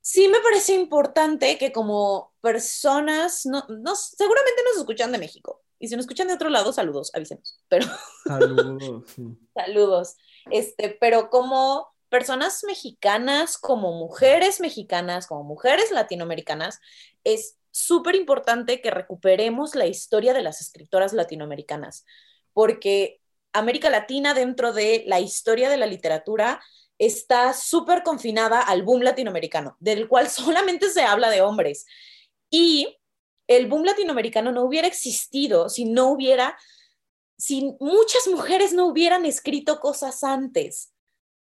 sí me parece importante que como personas, no, no, seguramente nos escuchan de México. Y si nos escuchan de otro lado, saludos, avísenos. Pero Saludos. sí. *laughs* saludos. Este, pero como personas mexicanas, como mujeres mexicanas, como mujeres latinoamericanas, es súper importante que recuperemos la historia de las escritoras latinoamericanas, porque América Latina dentro de la historia de la literatura está súper confinada al boom latinoamericano, del cual *laughs* solamente se habla de hombres. Y el boom latinoamericano no hubiera existido si no hubiera, si muchas mujeres no hubieran escrito cosas antes,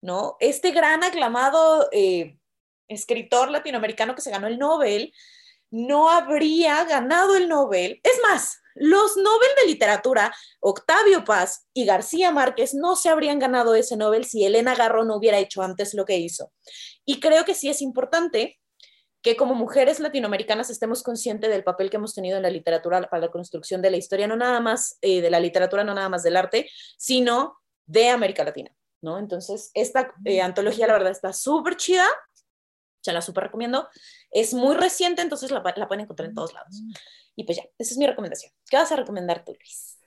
¿no? Este gran aclamado eh, escritor latinoamericano que se ganó el Nobel no habría ganado el Nobel. Es más, los Nobel de literatura, Octavio Paz y García Márquez no se habrían ganado ese Nobel si Elena Garro no hubiera hecho antes lo que hizo. Y creo que sí es importante que como mujeres latinoamericanas estemos conscientes del papel que hemos tenido en la literatura para la construcción de la historia, no nada más eh, de la literatura, no nada más del arte, sino de América Latina, ¿no? Entonces, esta eh, antología, la verdad, está súper chida, se la súper recomiendo, es muy reciente, entonces la, la pueden encontrar en todos lados. Y pues ya, esa es mi recomendación. ¿Qué vas a recomendar tú, Luis?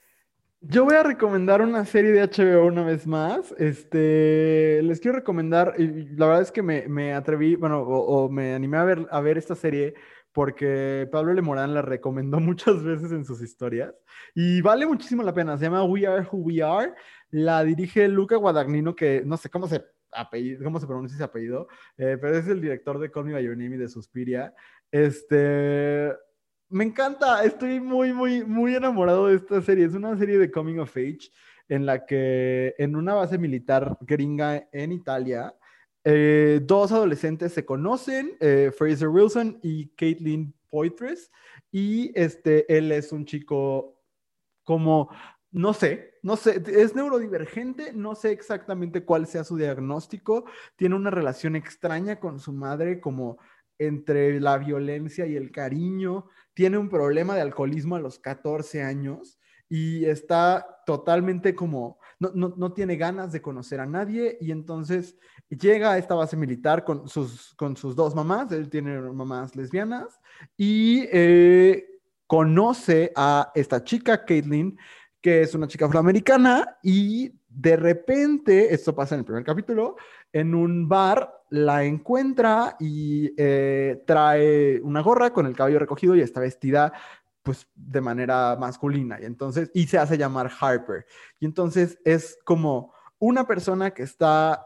Yo voy a recomendar una serie de HBO una vez más. Este, les quiero recomendar, y la verdad es que me, me atreví, bueno, o, o, me animé a ver, a ver esta serie porque Pablo Lemorán la recomendó *laughs* muchas veces en sus historias y vale muchísimo la pena. Se llama We Are Who We Are. La dirige Luca Guadagnino, que no sé cómo se, apellido, cómo se pronuncia ese apellido, eh, pero es el director de Call Me By Your Name y de Suspiria. Este me encanta, estoy muy, muy, muy enamorado de esta serie. Es una serie de Coming of Age en la que en una base militar gringa en Italia, eh, dos adolescentes se conocen, eh, Fraser Wilson y Caitlin Poitres, y este, él es un chico como, no sé, no sé, es neurodivergente, no sé exactamente cuál sea su diagnóstico, tiene una relación extraña con su madre como entre la violencia y el cariño, tiene un problema de alcoholismo a los 14 años y está totalmente como, no, no, no, tiene ganas de conocer a nadie y entonces llega a esta base militar con sus, con sus dos mamás, él tiene mamás lesbianas y eh, conoce a esta chica, Caitlin, que es una chica afroamericana y de repente, esto pasa en el primer capítulo, en un bar la encuentra y eh, trae una gorra con el cabello recogido y está vestida pues de manera masculina y entonces y se hace llamar Harper. Y entonces es como una persona que está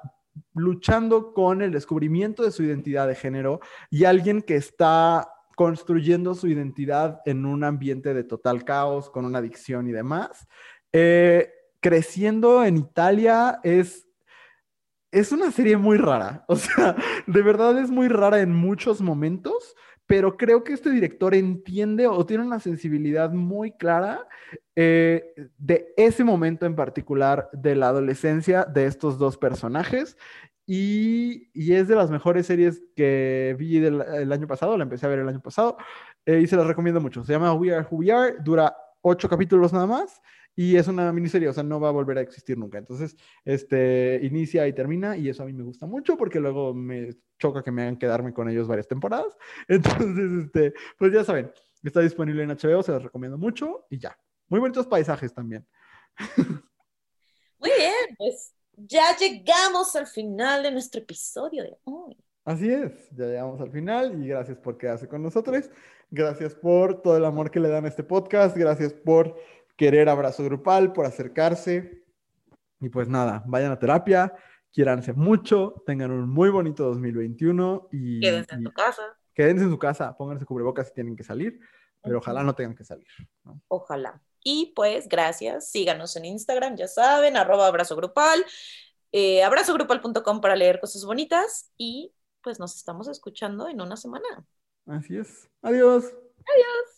luchando con el descubrimiento de su identidad de género y alguien que está construyendo su identidad en un ambiente de total caos con una adicción y demás. Eh, creciendo en Italia es es una serie muy rara, *laughs* o sea, de verdad es muy rara en muchos momentos, pero creo que este director entiende o tiene una sensibilidad muy clara eh, de ese momento en particular de la adolescencia de estos dos personajes. Y, es de las mejores series que vi el año pasado, la empecé a ver el año pasado eh, y se las recomiendo mucho. Se llama We Are Who We Are, dura ocho capítulos nada más y es una miniserie, o sea, no va a volver a existir nunca. Entonces, este, inicia y termina, y eso a mí me gusta mucho porque luego me choca que me hagan quedarme con ellos varias temporadas. *laughs* Entonces, este, pues ya saben, está disponible en HBO, se los recomiendo mucho y ya. Muy bonitos paisajes también. Muy bien, pues ya llegamos al final de nuestro episodio de hoy. Así es, ya llegamos al final y gracias por quedarse con nosotros. Gracias por todo el amor que le dan a este podcast. Gracias por querer abrazo grupal, por acercarse. Y pues nada, vayan a terapia, quiéranse mucho, tengan un muy bonito 2021 y... Quédense en tu casa. Quédense en su casa, pónganse cubrebocas si tienen que salir, pero ojalá no tengan que salir. ¿no? Ojalá. Y pues gracias, síganos en Instagram, ya saben, arroba abrazo grupal, eh, abrazogrupal.com para leer cosas bonitas y pues nos estamos escuchando en una semana. Así es. Adiós. Adiós.